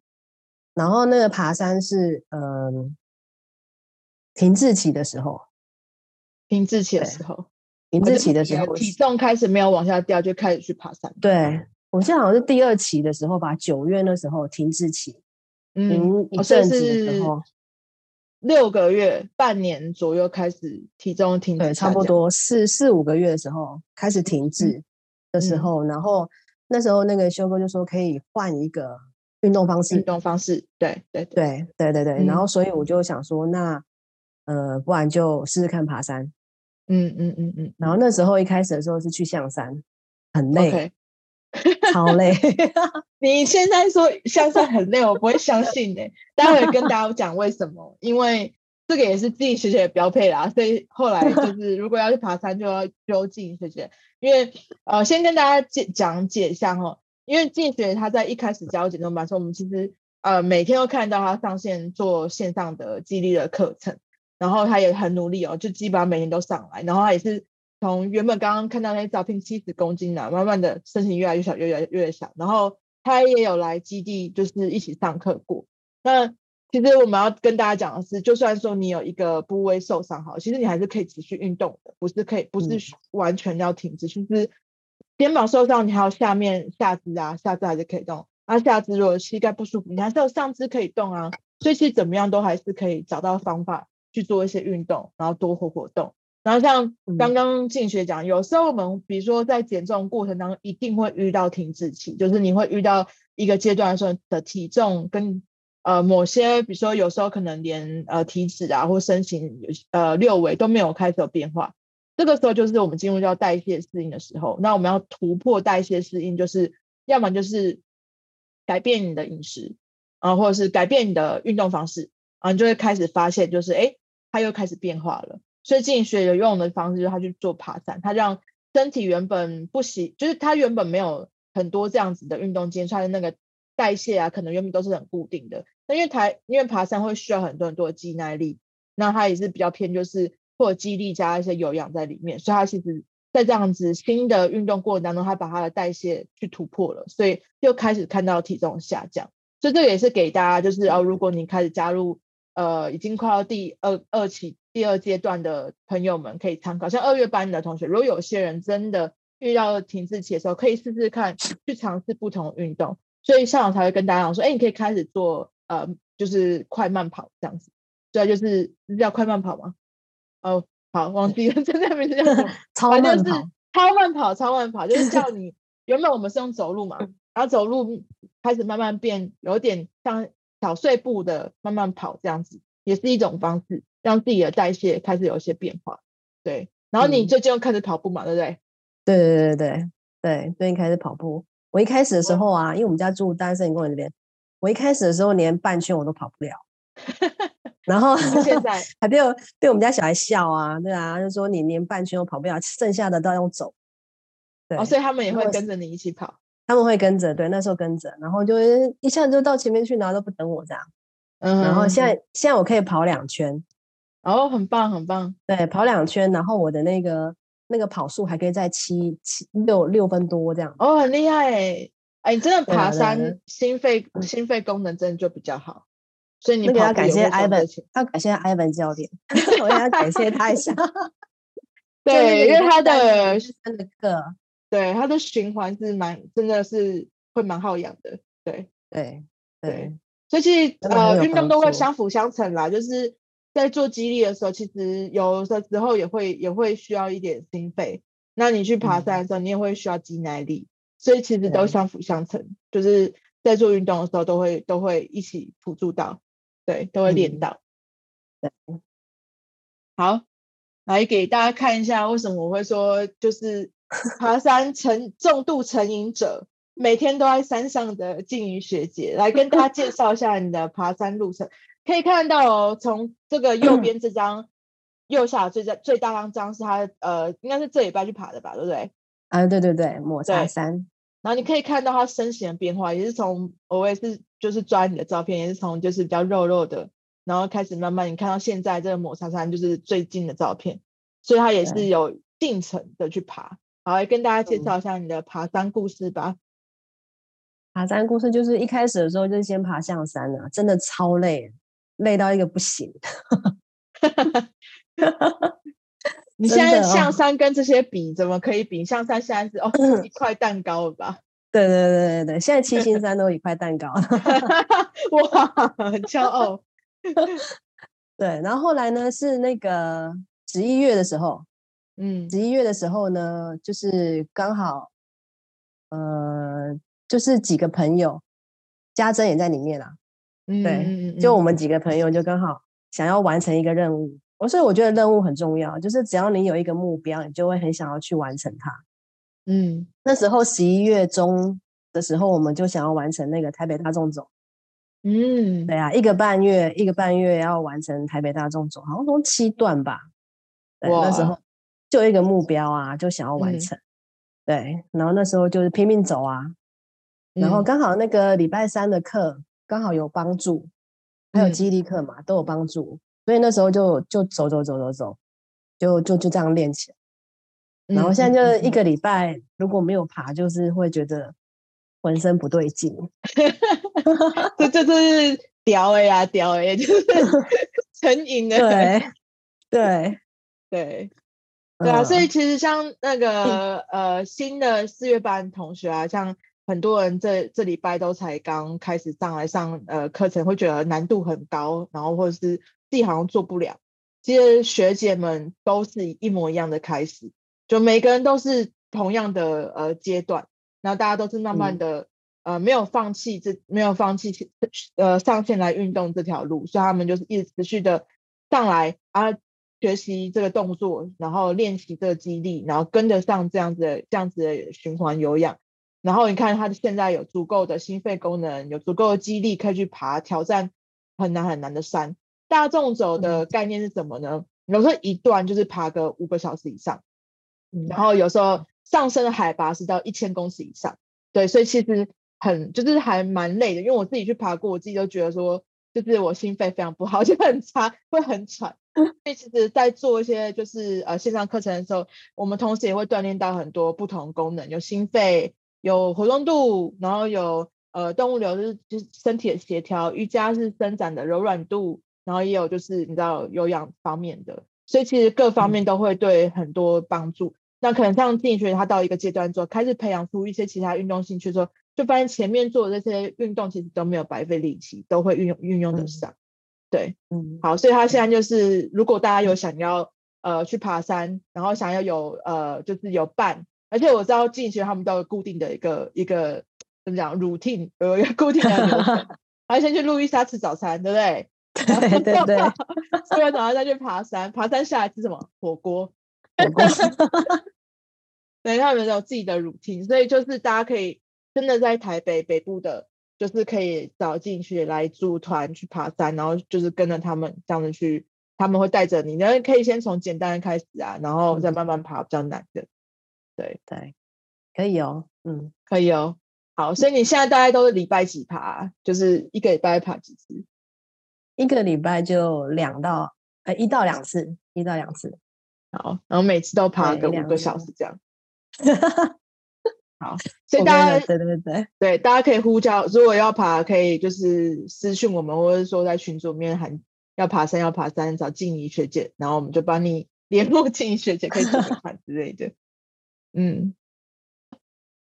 然后那个爬山是嗯、呃、停滞期的时候，停滞期的时候，停滞期的时候，体重开始没有往下掉，就开始去爬山。对，我记得好像是第二期的时候吧，九月那时候停滞期，嗯，一阵子的时候。六个月、半年左右开始体重停止，对，差不多四四五个月的时候开始停滞的时候，嗯、然后那时候那个修哥就说可以换一个运动方式，运动方式，对对对对对对，嗯、然后所以我就想说，那呃，不然就试试看爬山，嗯嗯嗯嗯，嗯嗯然后那时候一开始的时候是去象山，很累。[LAUGHS] 超累！[LAUGHS] 你现在说象山很累，我不会相信的。[LAUGHS] 待会跟大家讲为什么，因为这个也是自己学姐的标配啦。所以后来就是如果要去爬山，就要揪静学姐。因为呃，先跟大家解讲解一下哈。因为静学她在一开始教减重班的时候，我们其实呃每天都看到她上线做线上的肌力的课程，然后她也很努力哦，就基本上每天都上来，然后她也是。从原本刚刚看到那些照片，七十公斤的，慢慢的身形越来越小，越来越越小。然后他也有来基地，就是一起上课过。那其实我们要跟大家讲的是，就算说你有一个部位受伤，好，其实你还是可以持续运动的，不是可以，不是完全要停止。就、嗯、是肩膀受伤，你还有下面下肢啊，下肢还是可以动。那、啊、下肢如果膝盖不舒服，你还是有上肢可以动啊。所以其实怎么样都还是可以找到方法去做一些运动，然后多活活动。然后像刚刚静学讲，嗯、有时候我们比如说在减重过程当中，一定会遇到停滞期，就是你会遇到一个阶段的时候的体重跟呃某些，比如说有时候可能连呃体脂啊或身形呃六围都没有开始有变化，这个时候就是我们进入到代谢适应的时候。那我们要突破代谢适应，就是要么就是改变你的饮食啊、呃，或者是改变你的运动方式啊、呃，你就会开始发现就是哎，它又开始变化了。最近学游泳的方式就是他去做爬山，他让身体原本不习，就是他原本没有很多这样子的运动经验，他的那个代谢啊，可能原本都是很固定的。那因为台因为爬山会需要很多很多的肌耐力，那他也是比较偏就是或者肌力加一些有氧在里面，所以他其实在这样子新的运动过程当中，他把他的代谢去突破了，所以又开始看到体重下降。所以这个也是给大家就是哦，如果你开始加入呃已经快要第二二期。第二阶段的朋友们可以参考，像二月班的同学，如果有些人真的遇到停滞期的时候，可以试试看去尝试不同运动。所以校长才会跟大家讲说，哎，你可以开始做呃，就是快慢跑这样子。对，就是叫快慢跑吗？哦，好，忘记了，真 [LAUGHS] 的名字叫什么？[LAUGHS] 超慢跑，超慢跑，超慢跑，就是叫你原本我们是用走路嘛，然后走路开始慢慢变，有点像小碎步的慢慢跑这样子，也是一种方式。让自己的代谢开始有一些变化，对。然后你最近又开始跑步嘛，对不对？对对对对对，最近开始跑步。我一开始的时候啊，因为我们家住大安森林公园那边，我一开始的时候连半圈我都跑不了。[LAUGHS] 然后现在还被我被我们家小孩笑啊，对啊，就说你连半圈都跑不了，剩下的都要用走。对，哦，所以他们也会跟着你一起跑。他们会跟着，对，那时候跟着，然后就一下子就到前面去，然后都不等我这样。嗯，然后现在现在我可以跑两圈。哦，很棒，很棒。对，跑两圈，然后我的那个那个跑速还可以在七七六六分多这样。哦，很厉害哎！哎，你真的爬山，心肺心肺功能真的就比较好。所以你要感谢 Ivan，要感谢 Ivan 教练，[LAUGHS] 我要感谢他一下。[LAUGHS] 对，因为他的真的课，对他的循环是蛮，真的是会蛮耗氧的。对对对，所以其实呃，运动都会相辅相成啦，就是。在做肌力的时候，其实有的时候也会也会需要一点心肺。那你去爬山的时候，你也会需要肌耐力，所以其实都相辅相成。就是在做运动的时候，都会都会一起辅助到，对，都会练到。对，好，来给大家看一下为什么我会说，就是爬山成重度成瘾者，每天都在山上的静怡学姐来跟大家介绍一下你的爬山路程。可以看到哦，从这个右边这张右下最大最大张张是他呃，应该是这礼拜去爬的吧，对不对？啊，对对对，抹茶山。然后你可以看到他身形的变化，也是从我也是就是抓你的照片，也是从就是比较肉肉的，然后开始慢慢你看到现在这个抹茶山就是最近的照片，所以他也是有进程的去爬。好，来跟大家介绍一下你的爬山故事吧。爬山故事就是一开始的时候就是先爬象山啊，真的超累，累到一个不行。[LAUGHS] 你现在象山跟这些比，怎么可以比？象山现在是哦一块蛋糕了吧？[LAUGHS] 对对对对对，现在七星山都一块蛋糕，[LAUGHS] 哇，很骄傲。对，然后后来呢是那个十一月的时候，嗯，十一月的时候呢，就是刚好，呃，就是几个朋友，家珍也在里面啦，嗯，对，就我们几个朋友就刚好想要完成一个任务。我所以我觉得任务很重要，就是只要你有一个目标，你就会很想要去完成它。嗯，那时候十一月中的时候，我们就想要完成那个台北大众走。嗯，对啊，一个半月，一个半月要完成台北大众走，好像从七段吧。对，那时候就一个目标啊，就想要完成。嗯、对，然后那时候就是拼命走啊，然后刚好那个礼拜三的课刚好有帮助，还有激励课嘛，都有帮助。所以那时候就就走走走走走，就就就这样练起来。然后现在就一个礼拜，如果没有爬，就是会觉得浑身不对劲。[LAUGHS] 这这这是屌哎呀屌哎，就是 [LAUGHS] 成瘾的。对 [LAUGHS] 对对对啊！所以其实像那个呃新的四月班同学啊，像很多人这这礼拜都才刚开始上来上呃课程，会觉得难度很高，然后或者是。自己好像做不了，其实学姐们都是一模一样的开始，就每个人都是同样的呃阶段，然后大家都是慢慢的、嗯、呃没有放弃这没有放弃呃上线来运动这条路，所以他们就是一直持续的上来啊学习这个动作，然后练习这个肌力，然后跟得上这样子的这样子的循环有氧，然后你看他现在有足够的心肺功能，有足够的肌力可以去爬挑战很难很难的山。大众走的概念是什么呢？有时候一段就是爬个五个小时以上，然后有时候上升的海拔是到一千公尺以上，对，所以其实很就是还蛮累的。因为我自己去爬过，我自己都觉得说，就是我心肺非常不好，[LAUGHS] 就很差，会很喘。[LAUGHS] 所以其实，在做一些就是呃线上课程的时候，我们同时也会锻炼到很多不同功能，有心肺，有活动度，然后有呃动物流就是就是身体的协调，瑜伽是伸展的柔软度。然后也有就是你知道有氧方面的，所以其实各方面都会对很多帮助。嗯、那可能像静学他到一个阶段之后，开始培养出一些其他运动兴趣之后，就发现前面做的这些运动其实都没有白费力气，都会运用运用得上。嗯、对，嗯，好，所以他现在就是如果大家有想要呃去爬山，然后想要有呃就是有伴，而且我知道进学他们都有固定的一个一个怎么讲 routine，有一个固定的流程，还先去路易莎吃早餐，对不对？对对对，[LAUGHS] 吃完早餐再去爬山，爬山下来吃什么？火锅。火锅。[LAUGHS] 对，他们有自己的 routine，所以就是大家可以真的在台北北部的，就是可以找进去来组团去爬山，然后就是跟着他们这样子去，他们会带着你，然后可以先从简单的开始啊，然后再慢慢爬比较难的。对对，可以哦，嗯，可以哦。好，所以你现在大概都是礼拜几爬？就是一个礼拜爬几次？一个礼拜就两到呃一到两次，一到两次，好，然后每次都爬个五个小时这样。[LAUGHS] 好，所以大家对对对对，大家可以呼叫，如果要爬，可以就是私讯我们，或者说在群组里面喊要爬山要爬山，找静怡学姐，然后我们就帮你 [LAUGHS] 联络静怡学姐，可以怎么看之类的。嗯，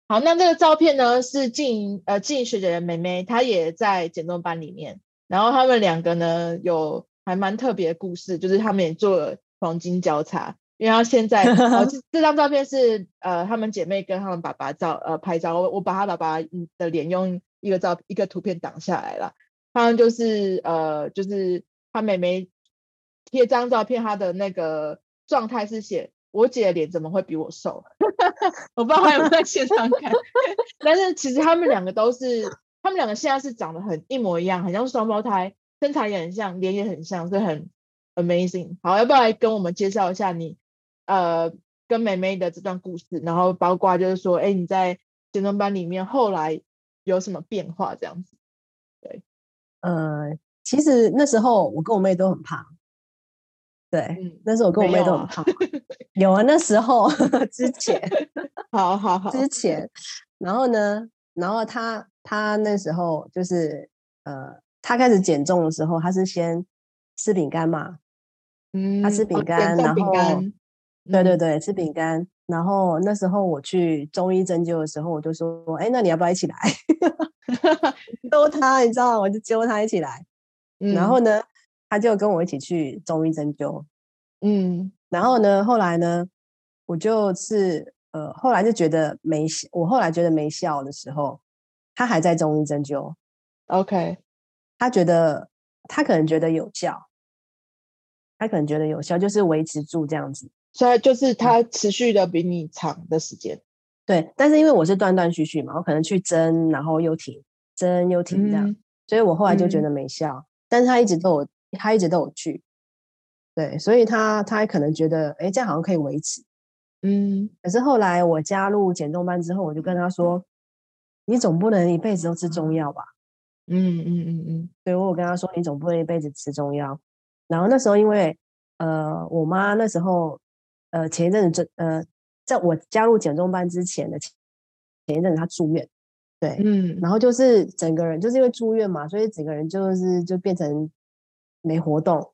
好，那这个照片呢是静呃静怡学姐的妹妹，她也在减重班里面。然后他们两个呢，有还蛮特别的故事，就是他们也做了黄金交叉。因为她现在，呃、这 [LAUGHS] 张照片是呃，他们姐妹跟他们爸爸照呃拍照，我我把他爸爸的脸用一个照一个图片挡下来了。他们就是呃，就是他妹妹贴张照片，他的那个状态是写我姐的脸怎么会比我瘦？[LAUGHS] 我不知道他有在现场看，[LAUGHS] 但是其实他们两个都是，他们两个现在是长得很一模一样，很像双胞胎，身材也很像，脸也很像，所以很 amazing。好，要不要来跟我们介绍一下你呃跟妹妹的这段故事？然后包括就是说，哎，你在减重班里面后来有什么变化？这样子。对，呃，其实那时候我跟我妹都很胖。对，嗯、那时候我跟我妹都很胖。[LAUGHS] 有啊，那时候之前，[LAUGHS] 好好好，之前，然后呢，然后他他那时候就是呃，他开始减重的时候，他是先吃饼干嘛，嗯，他吃饼干，然后，对对对，吃饼干，然后那时候我去中医针灸的时候，我就说，哎，那你要不要一起来？[LAUGHS] 揪他，你知道吗？我就揪他一起来，嗯、然后呢，他就跟我一起去中医针灸，嗯。然后呢，后来呢，我就是呃，后来就觉得没效。我后来觉得没效的时候，他还在中医针灸。OK，他觉得他可能觉得有效，他可能觉得有效，就是维持住这样子。所以就是他持续的比你长的时间。对，但是因为我是断断续续嘛，我可能去针，然后又停，针又停这样，嗯、所以我后来就觉得没效。嗯、但是他一直都有，他一直都有去。对，所以他他还可能觉得，哎，这样好像可以维持，嗯。可是后来我加入减重班之后，我就跟他说，你总不能一辈子都吃中药吧？嗯嗯嗯嗯。所以我有跟他说，你总不能一辈子吃中药。然后那时候因为，呃，我妈那时候，呃，前一阵子，呃，在我加入减重班之前的前前一阵子，她住院，对，嗯。然后就是整个人就是因为住院嘛，所以整个人就是就变成没活动。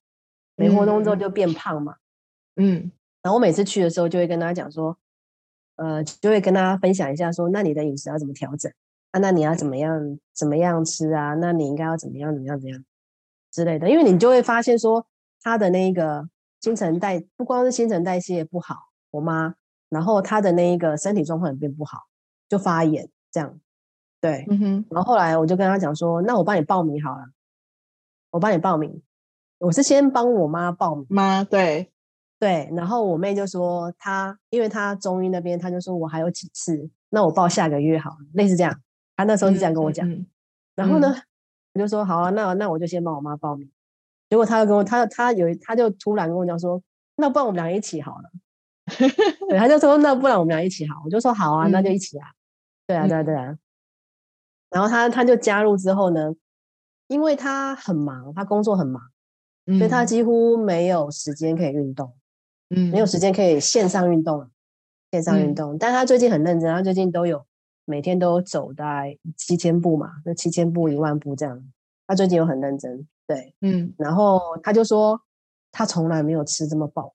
没活动之后就变胖嘛，嗯，然后我每次去的时候就会跟他讲说，呃，就会跟大家分享一下说，那你的饮食要怎么调整啊？那你要怎么样怎么样吃啊？那你应该要怎么样怎么样怎么样之类的，因为你就会发现说，他的那个新陈代不光是新陈代谢不好，我妈，然后他的那一个身体状况也变不好，就发炎这样，对，嗯哼，然后后来我就跟他讲说，那我帮你报名好了，我帮你报名。我是先帮我妈报名，妈对对，然后我妹就说她，因为她中医那边，她就说我还有几次，那我报下个月好了，类似这样，她那时候是这样跟我讲。嗯嗯、然后呢，我就说好啊，那那我就先帮我妈报名。结果她就跟我，她她有，她就突然跟我讲说，那不然我们俩一起好了。对，她就说那不然我们俩一起好，我就说好啊，那就一起啊。对啊，对啊，对啊。然后她她就加入之后呢，因为她很忙，她工作很忙。所以他几乎没有时间可以运动，嗯，没有时间可以线上运动，线上运动。嗯、但他最近很认真，他最近都有每天都走大概七千步嘛，那七千步、一万步这样。他最近有很认真，对，嗯。然后他就说，他从来没有吃这么饱，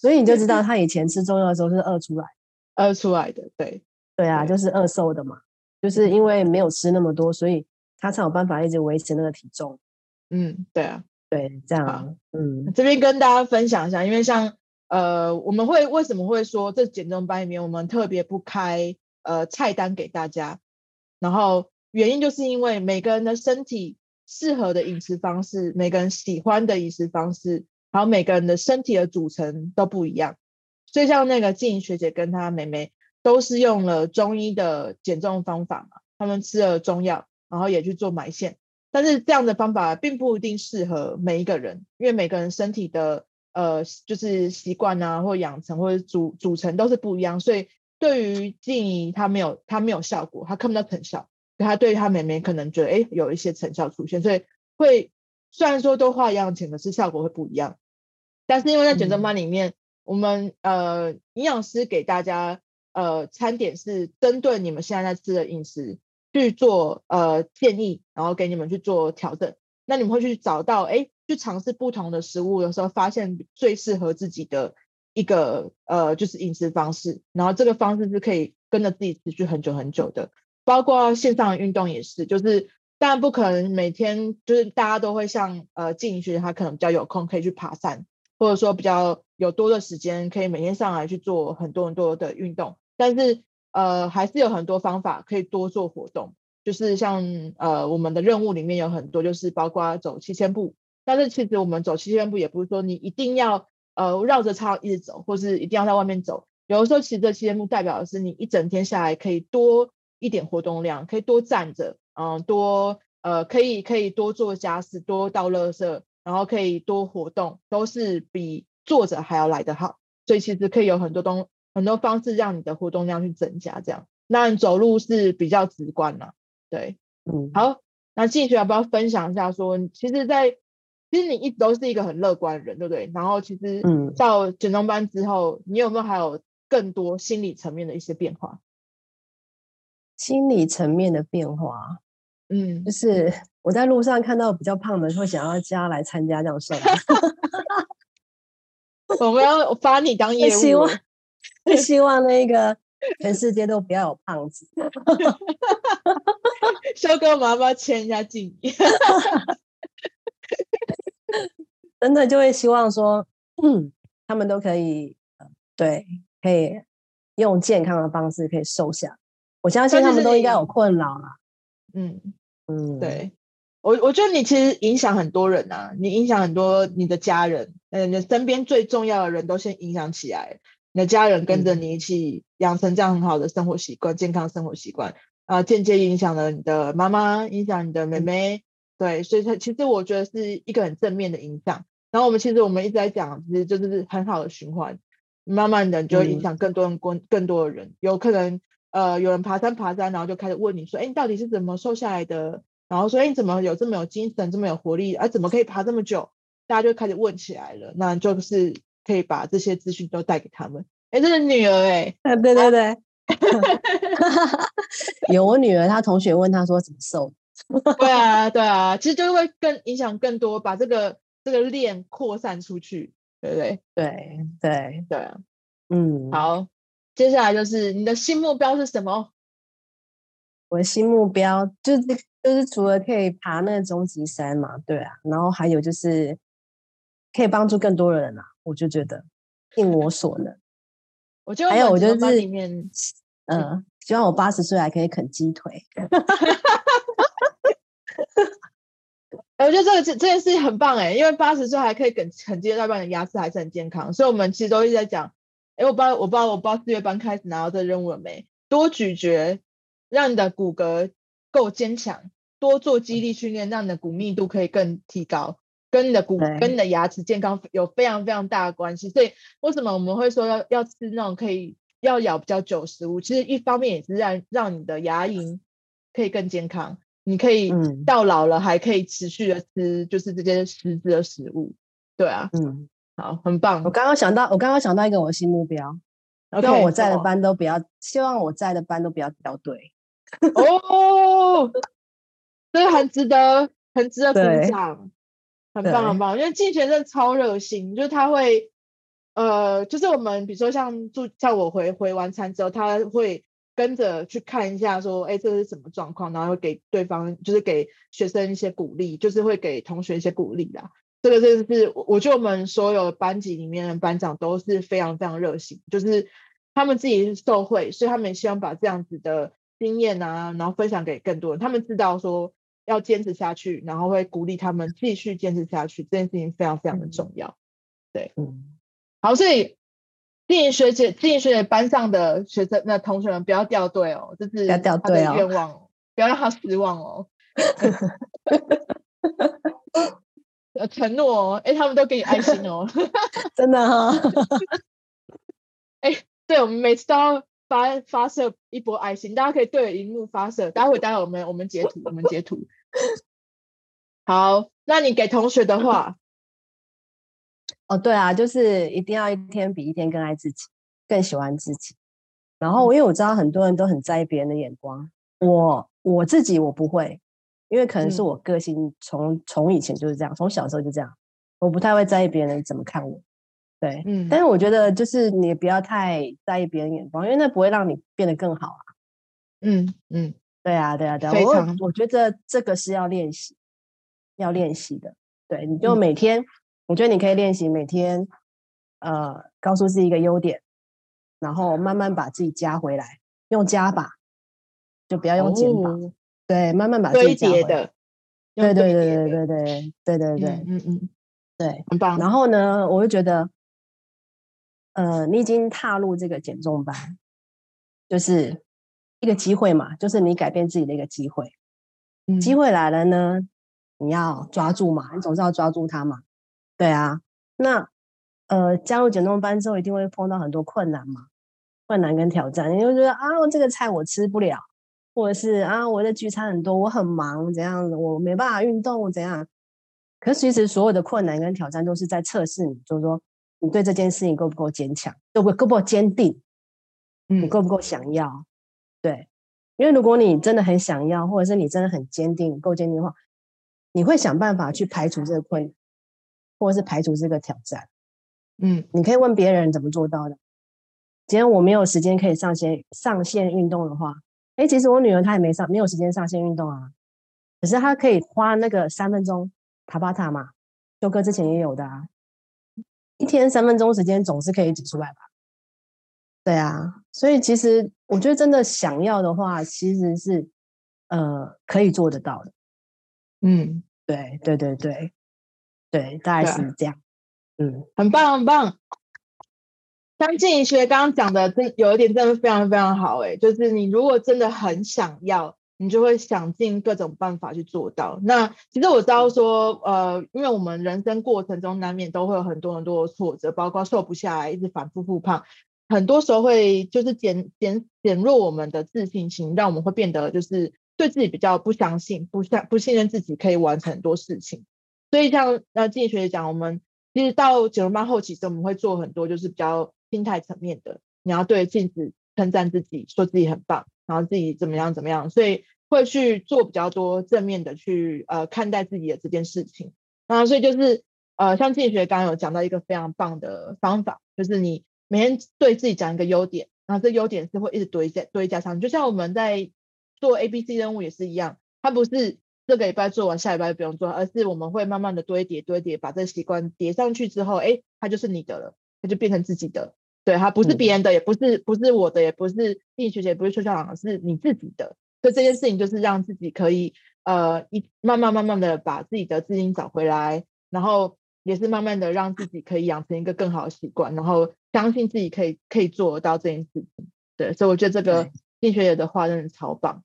所以你就知道 [LAUGHS] 他以前吃中药的时候是饿出来，饿出来的，对，对啊，就是饿瘦的嘛，就是因为没有吃那么多，所以他才有办法一直维持那个体重。嗯，对啊，对，这样，好嗯，这边跟大家分享一下，因为像呃，我们会为什么会说这减重班里面我们特别不开呃菜单给大家，然后原因就是因为每个人的身体适合的饮食方式，每个人喜欢的饮食方式，还有每个人的身体的组成都不一样，所以像那个静怡学姐跟她妹妹都是用了中医的减重方法嘛，他们吃了中药，然后也去做埋线。但是这样的方法并不一定适合每一个人，因为每个人身体的呃就是习惯啊，或养成或者组组成都是不一样，所以对于静怡她没有她没有效果，她看不到成效，她对于她妹妹可能觉得哎有一些成效出现，所以会虽然说都花一样的钱，可是效果会不一样。但是因为在减重班里面，嗯、我们呃营养师给大家呃餐点是针对你们现在在吃的饮食。去做呃建议，然后给你们去做调整。那你们会去找到，哎，去尝试不同的食物的时候，发现最适合自己的一个呃就是饮食方式。然后这个方式是可以跟着自己持续很久很久的。包括线上的运动也是，就是当然不可能每天就是大家都会像呃静怡学他可能比较有空可以去爬山，或者说比较有多的时间可以每天上来去做很多很多的运动，但是。呃，还是有很多方法可以多做活动，就是像呃我们的任务里面有很多，就是包括走七千步。但是其实我们走七千步也不是说你一定要呃绕着操一直走，或是一定要在外面走。有的时候其实这七千步代表的是你一整天下来可以多一点活动量，可以多站着，嗯、多呃可以可以多做家事，多倒垃圾，然后可以多活动，都是比坐着还要来得好。所以其实可以有很多东很多方式让你的活动量去增加，这样。那你走路是比较直观的，对，嗯，好。那继续要不要分享一下说，其实在，在其实你一直都是一个很乐观的人，对不对？然后其实，嗯，到减重班之后，你有没有还有更多心理层面的一些变化？心理层面的变化，嗯，就是 [LAUGHS] 我在路上看到比较胖的，会想要加来参加这样瘦。[LAUGHS] 我们要发你当业务，[LAUGHS] 希望，希望那个全世界都不要有胖子。肖哥，我要不要签一下敬意。真的就会希望说，嗯，他们都可以，对，可以用健康的方式可以瘦下。我相信他们都应该有困扰啦。嗯嗯，对我，我觉得你其实影响很多人啊，你影响很多你的家人，嗯，你身边最重要的人都先影响起来，你的家人跟着你一起养成这样很好的生活习惯，嗯、健康生活习惯。啊，间接影响了你的妈妈，影响你的妹妹，对，所以它其实我觉得是一个很正面的影响。然后我们其实我们一直在讲，其实就是很好的循环，慢慢的就会影响更多人，更更多的人。有可能呃，有人爬山爬山，然后就开始问你说，哎，你到底是怎么瘦下来的？然后说，哎，你怎么有这么有精神，这么有活力？啊，怎么可以爬这么久？大家就开始问起来了。那就是可以把这些资讯都带给他们。哎，这是女儿哎，啊，对对对。[LAUGHS] 有我女儿，她同学问她说怎么瘦？对啊，[LAUGHS] 对啊，其实就会更影响更多，把这个这个链扩散出去，对不对？对对对啊，嗯，好，接下来就是你的新目标是什么？我的新目标就是就是除了可以爬那个终极山嘛，对啊，然后还有就是可以帮助更多人啊，我就觉得尽我所能。我就还有，我就是里面，嗯，希望我八十岁还可以啃鸡腿。[LAUGHS] 我觉得这个这这件事很棒哎，因为八十岁还可以啃啃鸡腿，代表你的牙齿还是很健康。所以，我们其实都一直在讲，哎，我不知道，我不知道，我不知道四月班开始拿到这个任务了没？多咀嚼，让你的骨骼够坚强；多做肌力训练，让你的骨密度可以更提高。跟你的骨、跟你的牙齿健康有非常非常大的关系，所以为什么我们会说要要吃那种可以要咬比较久食物？其实一方面也是让让你的牙龈可以更健康，你可以到老了还可以持续的吃，就是这些实质的食物。对啊，嗯，好，很棒。我刚刚想到，我刚刚想到一个我的新目标，希望我在的班都不要，希望我在的班都不要掉队。[LAUGHS] 哦，这个很值得，很值得分享。很棒很棒，因为季学真的超热心，就是他会，呃，就是我们比如说像住像我回回完餐之后，他会跟着去看一下，说，哎，这是什么状况，然后会给对方，就是给学生一些鼓励，就是会给同学一些鼓励啦。这个真的是，我觉得我们所有班级里面的班长都是非常非常热心，就是他们自己是受惠，所以他们也希望把这样子的经验啊，然后分享给更多人，他们知道说。要坚持下去，然后会鼓励他们继续坚持下去，这件事情非常非常的重要。对，嗯，好，所以静学姐、静学姐班上的学生、那同学们不要掉队哦，这是他的愿望哦，不要，让他失望哦。[LAUGHS] 呃承诺哦，哎，他们都给你爱心哦，[LAUGHS] 真的哈、哦。哎，对，我们每次都要。发发射一波爱心，大家可以对着荧幕发射。待会待会我们我们截图，我们截图。[LAUGHS] 好，那你给同学的话，哦，对啊，就是一定要一天比一天更爱自己，更喜欢自己。然后，因为我知道很多人都很在意别人的眼光，我我自己我不会，因为可能是我个性从从以前就是这样，从小时候就这样，我不太会在意别人怎么看我。对，嗯，但是我觉得就是你不要太在意别人眼光，因为那不会让你变得更好啊。嗯嗯，对啊对啊对啊，我我觉得这个是要练习，要练习的。对，你就每天，嗯、我觉得你可以练习每天，呃，告诉自己一个优点，然后慢慢把自己加回来，用加法，就不要用减法。哦、对，慢慢把自己加回来。对对对对对对对对对，嗯嗯，对，很棒。然后呢，我就觉得。呃，你已经踏入这个减重班，就是一个机会嘛，就是你改变自己的一个机会。嗯，机会来了呢，你要抓住嘛，你总是要抓住它嘛。对啊，那呃，加入减重班之后，一定会碰到很多困难嘛，困难跟挑战，你就觉得啊，这个菜我吃不了，或者是啊，我的聚餐很多，我很忙，怎样，我没办法运动，怎样。可是其实所有的困难跟挑战都是在测试你，就是说。你对这件事情够不够坚强？够不够不够坚定？嗯，你够不够想要？对，因为如果你真的很想要，或者是你真的很坚定，够坚定的话，你会想办法去排除这个困难，或者是排除这个挑战。嗯，你可以问别人怎么做到的。今天我没有时间可以上线上线运动的话，哎，其实我女儿她也没上没有时间上线运动啊，可是她可以花那个三分钟塔巴塔嘛，修哥之前也有的啊。一天三分钟时间总是可以挤出来吧？对啊，所以其实我觉得真的想要的话，其实是呃可以做得到的。嗯，对对对对对，大概是这样。嗯，很棒很棒。像静宜学刚刚讲的，真有一点真的非常非常好诶，就是你如果真的很想要。你就会想尽各种办法去做到。那其实我知道说，呃，因为我们人生过程中难免都会有很多很多的挫折，包括瘦不下来，一直反复复胖，很多时候会就是减减减弱我们的自信心，让我们会变得就是对自己比较不相信，不相不信任自己可以完成很多事情。所以像呃经济学讲，我们其实到减重班后期时，我们会做很多就是比较心态层面的，你要对镜子称赞自己，说自己很棒。然后自己怎么样怎么样，所以会去做比较多正面的去呃看待自己的这件事情。啊所以就是呃像经济学刚刚有讲到一个非常棒的方法，就是你每天对自己讲一个优点，然后这优点是会一直堆在堆加上。就像我们在做 A B C 任务也是一样，它不是这个礼拜做完下礼拜不用做，而是我们会慢慢的堆叠堆叠，把这个习惯叠上去之后，哎，它就是你的了，它就变成自己的。对，它不是别人的，嗯、也不是不是我的，也不是丽学姐，也不是邱校长，是你自己的。所以这件事情就是让自己可以呃一慢慢慢慢的把自己的自信找回来，然后也是慢慢的让自己可以养成一个更好的习惯，然后相信自己可以可以做到这件事情。对，所以我觉得这个丽学姐的话真的超棒。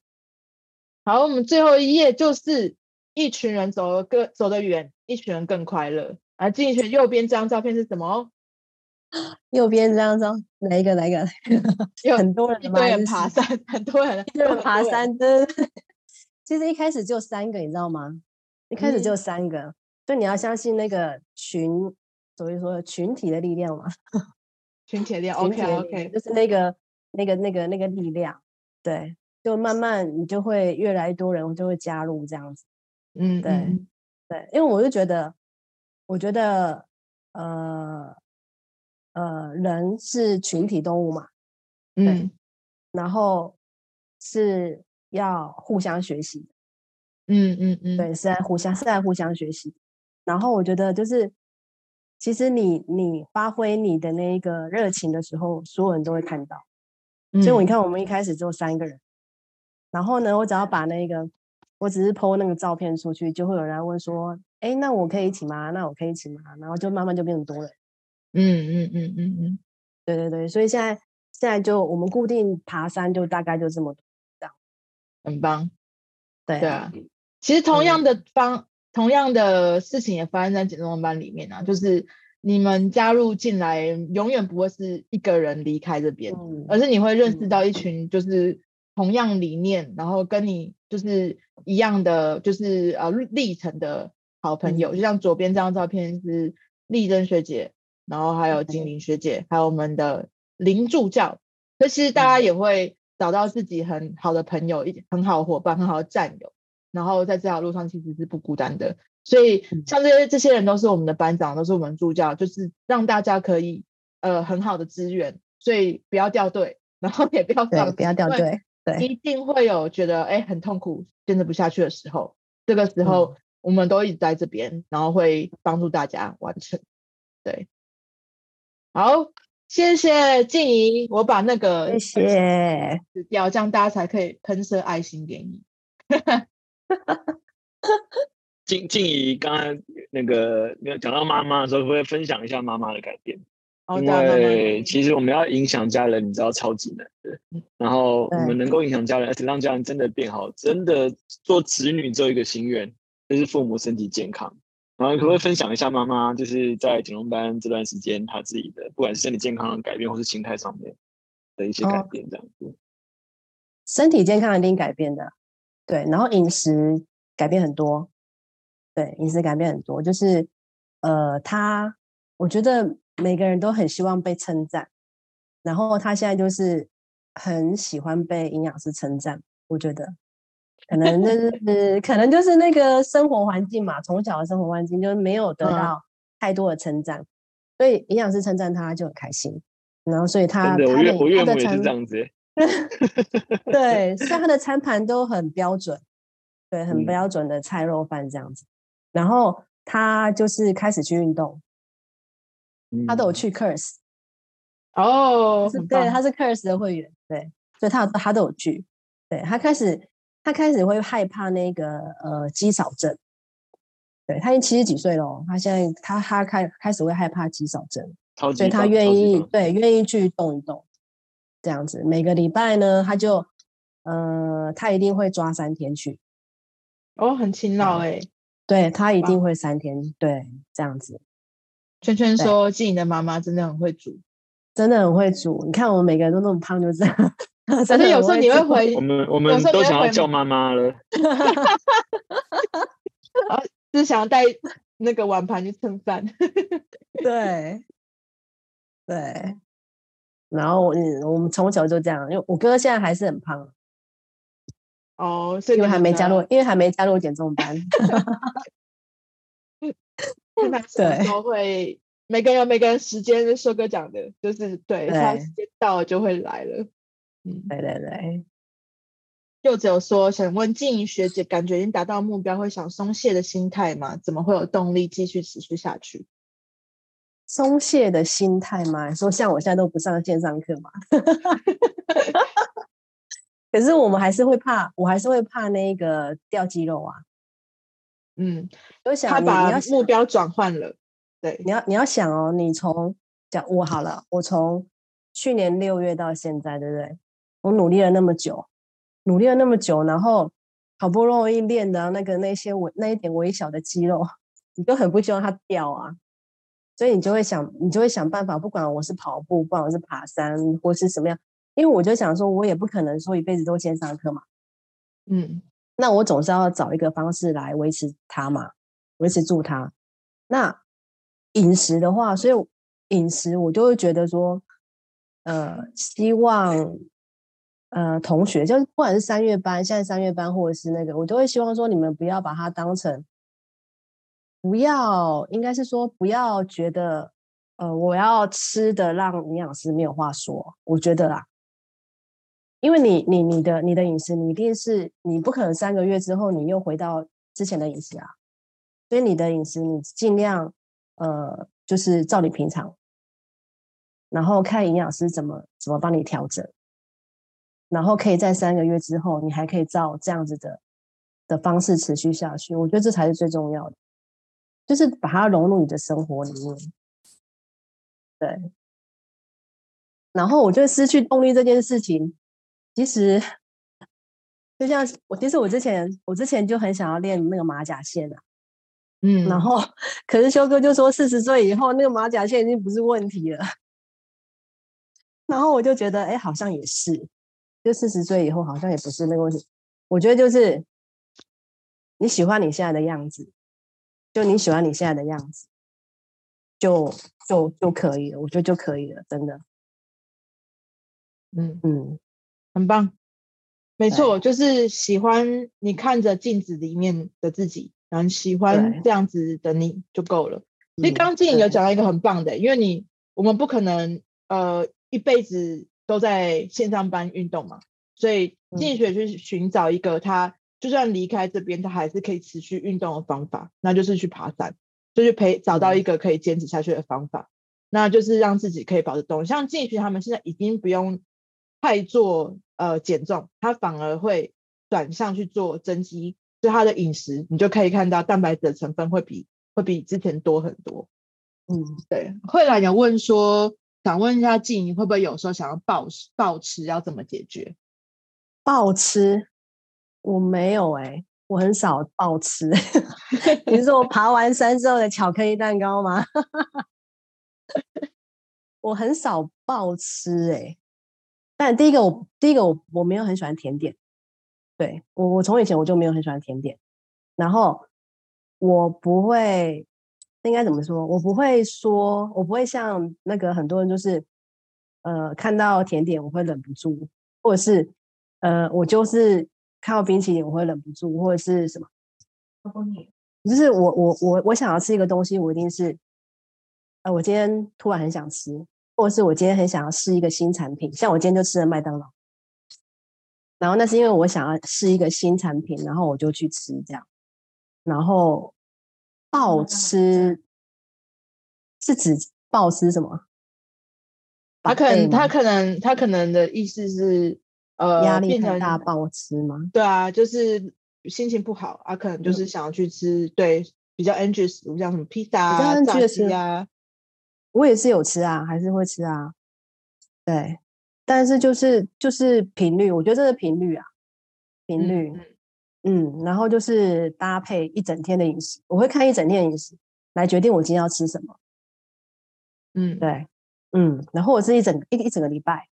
好，我们最后一页就是一群人走得更走得远，一群人更快乐。而丽学右边这张照片是什么？右边这张照，哪一个？哪一个？[LAUGHS] 有很多人，一堆人爬山，很多人，一堆人爬山的。[LAUGHS] 其实一开始就三个，你知道吗？一开始就三个，嗯、所以你要相信那个群，所以说群体的力量嘛。群体力，OK OK，就是那个那个那个那个力量，对，就慢慢你就会越来越多人就会加入这样子。嗯，对嗯对，因为我就觉得，我觉得呃。呃，人是群体动物嘛，嗯，然后是要互相学习，嗯嗯嗯，对，是在互相是在互相学习。然后我觉得就是，其实你你发挥你的那个热情的时候，所有人都会看到。嗯、所以你看，我们一开始只有三个人，然后呢，我只要把那个，我只是 po 那个照片出去，就会有人问说，哎，那我可以一起吗？那我可以一起吗？然后就慢慢就变成多人。嗯嗯嗯嗯嗯，对对对，所以现在现在就我们固定爬山，就大概就这么多这样，很棒。对对啊，其实同样的方、嗯、同样的事情也发生在减重班里面啊，就是你们加入进来，永远不会是一个人离开这边，嗯、而是你会认识到一群就是同样理念，嗯、然后跟你就是一样的就是呃历程的好朋友，嗯、就像左边这张照片是丽珍学姐。然后还有金玲学姐，还有我们的林助教，所以其实大家也会找到自己很好的朋友，一很好的伙伴，很好的战友。然后在这条路上其实是不孤单的。所以像这些这些人都是我们的班长，都是我们助教，就是让大家可以呃很好的支援。所以不要掉队，然后也不要放，不要掉队，对，一定会有觉得哎很痛苦，坚持不下去的时候。这个时候我们都一直在这边，然后会帮助大家完成。对。好，谢谢静怡，我把那个谢谢撕掉，这样大家才可以喷射爱心给你。[LAUGHS] 静静怡刚刚那个讲到妈妈的时候，会不会分享一下妈妈的改变？因为其实我们要影响家人，你知道超级难的。然后我们能够影响家人，而且让家人真的变好，真的做子女只有一个心愿，就是父母身体健康。然后可不可以分享一下妈妈就是在减重班这段时间她自己的，不管是身体健康的改变，或是心态上面的一些改变，这样子。哦，身体健康一定改变的，对。然后饮食改变很多，对，饮食改变很多，就是呃，他我觉得。每个人都很希望被称赞，然后他现在就是很喜欢被营养师称赞。我觉得可能就是可能就是那个生活环境嘛，从小的生活环境就是没有得到太多的称赞，嗯、所以营养师称赞他就很开心。然后所以他的他的我岳母也是这样子，[LAUGHS] 对，所以他的餐盘都很标准，对，很标准的菜肉饭这样子。嗯、然后他就是开始去运动。他都有去 Curse 哦，对，他是 Curse 的会员，对，所以他他都有去。对，他开始，他开始会害怕那个呃肌少症，对，他已经七十几岁了，他现在他他开开始会害怕肌少症，所以他愿意对愿意去动一动，这样子。每个礼拜呢，他就呃他一定会抓三天去，哦，很勤劳哎，对他一定会三天，对，这样子。圈圈说：“静怡的妈妈真的很会煮，真的很会煮。你看我们每个人都那么胖，就这样。反正有时候你会回，我们我们都想要叫妈妈了。[LAUGHS] 啊，就是想要带那个碗盘去蹭饭。对 [LAUGHS] 对。然后我我们从小就这样，因为我哥现在还是很胖。哦，所以因为还没加入，因为还没加入减重班。[LAUGHS] [LAUGHS] ”对，都会每个人每个人时间，就说哥讲的，就是对，他时间到了就会来了。嗯，对对对。柚子有说想问静怡学姐，感觉已经达到目标，会想松懈的心态吗？怎么会有动力继续持续下去？松懈的心态吗？说像我现在都不上线上课嘛。[LAUGHS] 可是我们还是会怕，我还是会怕那个掉肌肉啊。嗯，有想他把目标转换了。对，你要你要想哦，你从讲我好了，我从去年六月到现在，对不对？我努力了那么久，努力了那么久，然后好不容易练的那个那些微那一点微小的肌肉，[LAUGHS] 你都很不希望它掉啊，所以你就会想，你就会想办法，不管我是跑步，不管我是爬山，或是什么样，因为我就想说，我也不可能说一辈子都线上课嘛，嗯。那我总是要找一个方式来维持它嘛，维持住它。那饮食的话，所以饮食我就会觉得说，呃，希望呃同学，就是不管是三月班，现在三月班或者是那个，我都会希望说你们不要把它当成，不要，应该是说不要觉得，呃，我要吃的让营养师没有话说，我觉得啦。因为你你你的你的饮食，你一定是你不可能三个月之后你又回到之前的饮食啊，所以你的饮食你尽量呃就是照你平常，然后看营养师怎么怎么帮你调整，然后可以在三个月之后你还可以照这样子的的方式持续下去，我觉得这才是最重要的，就是把它融入你的生活里面，对，然后我觉得失去动力这件事情。其实，就像我，其实我之前，我之前就很想要练那个马甲线啊，嗯，然后，可是修哥就说四十岁以后那个马甲线已经不是问题了，然后我就觉得，哎，好像也是，就四十岁以后好像也不是那个问题。我觉得就是你喜欢你现在的样子，就你喜欢你现在的样子，就就就可以了，我觉得就可以了，真的，嗯。嗯。很棒，没错，就是喜欢你看着镜子里面的自己，然后喜欢这样子的你就够了。其实刚刚静有讲到一个很棒的，因为你我们不可能呃一辈子都在线上班运动嘛，所以静莹学去寻找一个他就算离开这边，他还是可以持续运动的方法，那就是去爬山，就是陪找到一个可以坚持下去的方法，那就是让自己可以保持动。像静莹学他们现在已经不用。太做呃减重，他反而会转向去做增肌，所以他的饮食，你就可以看到蛋白质的成分会比会比之前多很多。嗯，对。慧兰有问说，想问一下静，怡会不会有时候想要暴暴吃？要怎么解决？暴吃？我没有哎、欸，我很少暴吃。[LAUGHS] 你是说我 [LAUGHS] 爬完山之后的巧克力蛋糕吗？[LAUGHS] 我很少暴吃哎、欸。但第一个我第一个我我没有很喜欢甜点。对，我我从以前我就没有很喜欢甜点，然后我不会，应该怎么说？我不会说，我不会像那个很多人就是，呃，看到甜点我会忍不住，或者是呃，我就是看到冰淇淋我会忍不住，或者是什么？就是我我我我想要吃一个东西，我一定是，呃，我今天突然很想吃，或者是我今天很想要试一个新产品，像我今天就吃了麦当劳。然后那是因为我想要试一个新产品，然后我就去吃这样。然后暴吃是指暴吃什么？他可能他可能他可能的意思是呃压力太大暴吃吗？对啊，就是心情不好啊，可能就是想要去吃、嗯、对比较 anxious，，像什么披萨啊、炸鸡啊。我也是有吃啊，还是会吃啊，对。但是就是就是频率，我觉得这是频率啊，频率，嗯，嗯，然后就是搭配一整天的饮食，我会看一整天的饮食来决定我今天要吃什么，嗯，对，嗯，然后我是一整一一整个礼拜，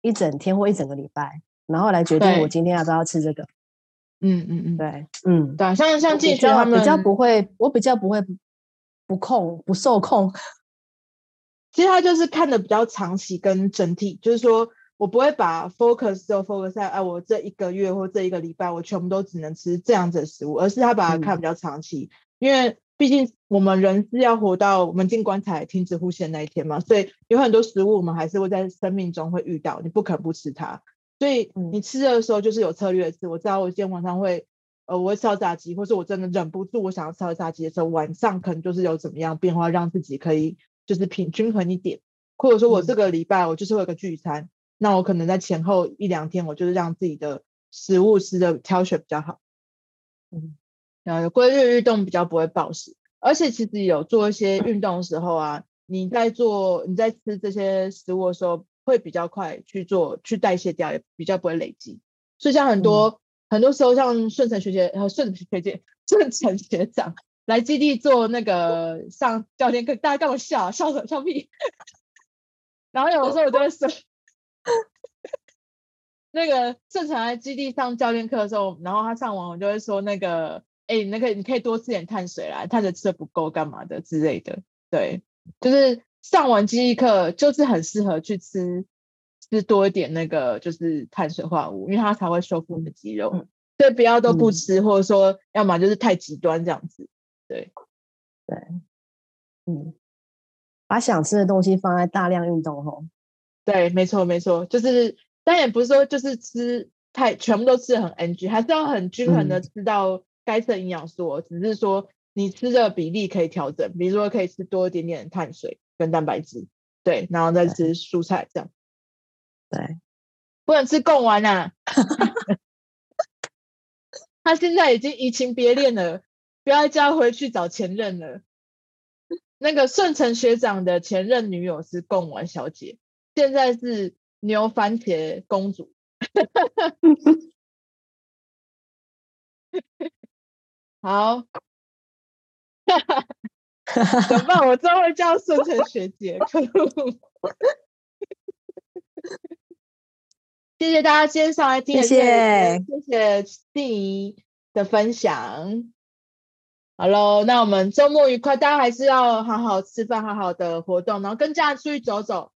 一整天或一整个礼拜，然后来决定我今天要不要吃这个，嗯嗯嗯，对，嗯，对，像像进去他们比较不会，我比较不会不控不受控。[LAUGHS] 其实他就是看的比较长期跟整体，就是说我不会把 focus 就 focus 在哎，我这一个月或这一个礼拜我全部都只能吃这样子的食物，而是他把它看比较长期，嗯、因为毕竟我们人是要活到我们进棺材停止呼吸的那一天嘛，所以有很多食物我们还是会在生命中会遇到，你不可能不吃它。所以你吃的时候就是有策略吃，我知道我今天晚上会呃我会吃到炸鸡，或是我真的忍不住我想要吃到炸鸡的时候，晚上可能就是有怎么样变化，让自己可以。就是平均衡一点，或者说我这个礼拜我就是会有个聚餐，嗯，那我可能在前后一两天，我就是让自己的食物吃的挑选比较好，嗯，然后有规律运动比较不会暴食，而且其实有做一些运动的时候啊，你在做你在吃这些食物的时候，会比较快去做去代谢掉，也比较不会累积，所以像很多、嗯、很多时候，像顺成学姐顺成学姐顺成学长。来基地做那个上教练课，大家干嘛笑？笑什么？笑屁！然后有的时候我就会说，那个正常来基地上教练课的时候，然后他上完我就会说那个，哎，那个你可以多吃点碳水啦，碳水吃的不够干嘛的之类的。对，就是上完记忆课就是很适合去吃吃多一点那个就是碳水化合物，因为它才会修复你的肌肉。所以不要都不吃，嗯、或者说要么就是太极端这样子。对，对，嗯，把想吃的东西放在大量运动后，对，没错，没错，就是，但也不是说就是吃太全部都吃的很 NG，还是要很均衡的吃到该吃的营养素，嗯，只是说你吃的比例可以调整，比如说可以吃多一点点碳水跟蛋白质，对，然后再吃蔬菜这样，对，不能吃贡丸啊，[LAUGHS] 他现在已经移情别恋了。不要叫回去找前任了。那个顺成学长的前任女友是贡丸小姐，现在是牛番茄公主。[LAUGHS] 好，[LAUGHS] 怎么办？我之后会叫顺成学姐。[LAUGHS] 谢谢大家今天上来听，谢谢谢谢静怡的分享。好喽，那我们周末愉快，大家还是要好好吃饭，好好的活动，然后跟家人出去走走，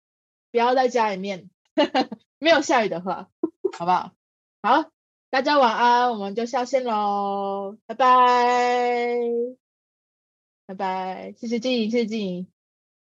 不要在家里面，[LAUGHS] 没有下雨的话，好不好？好，大家晚安，我们就下线喽，拜拜，拜拜，谢谢静怡，谢谢静怡。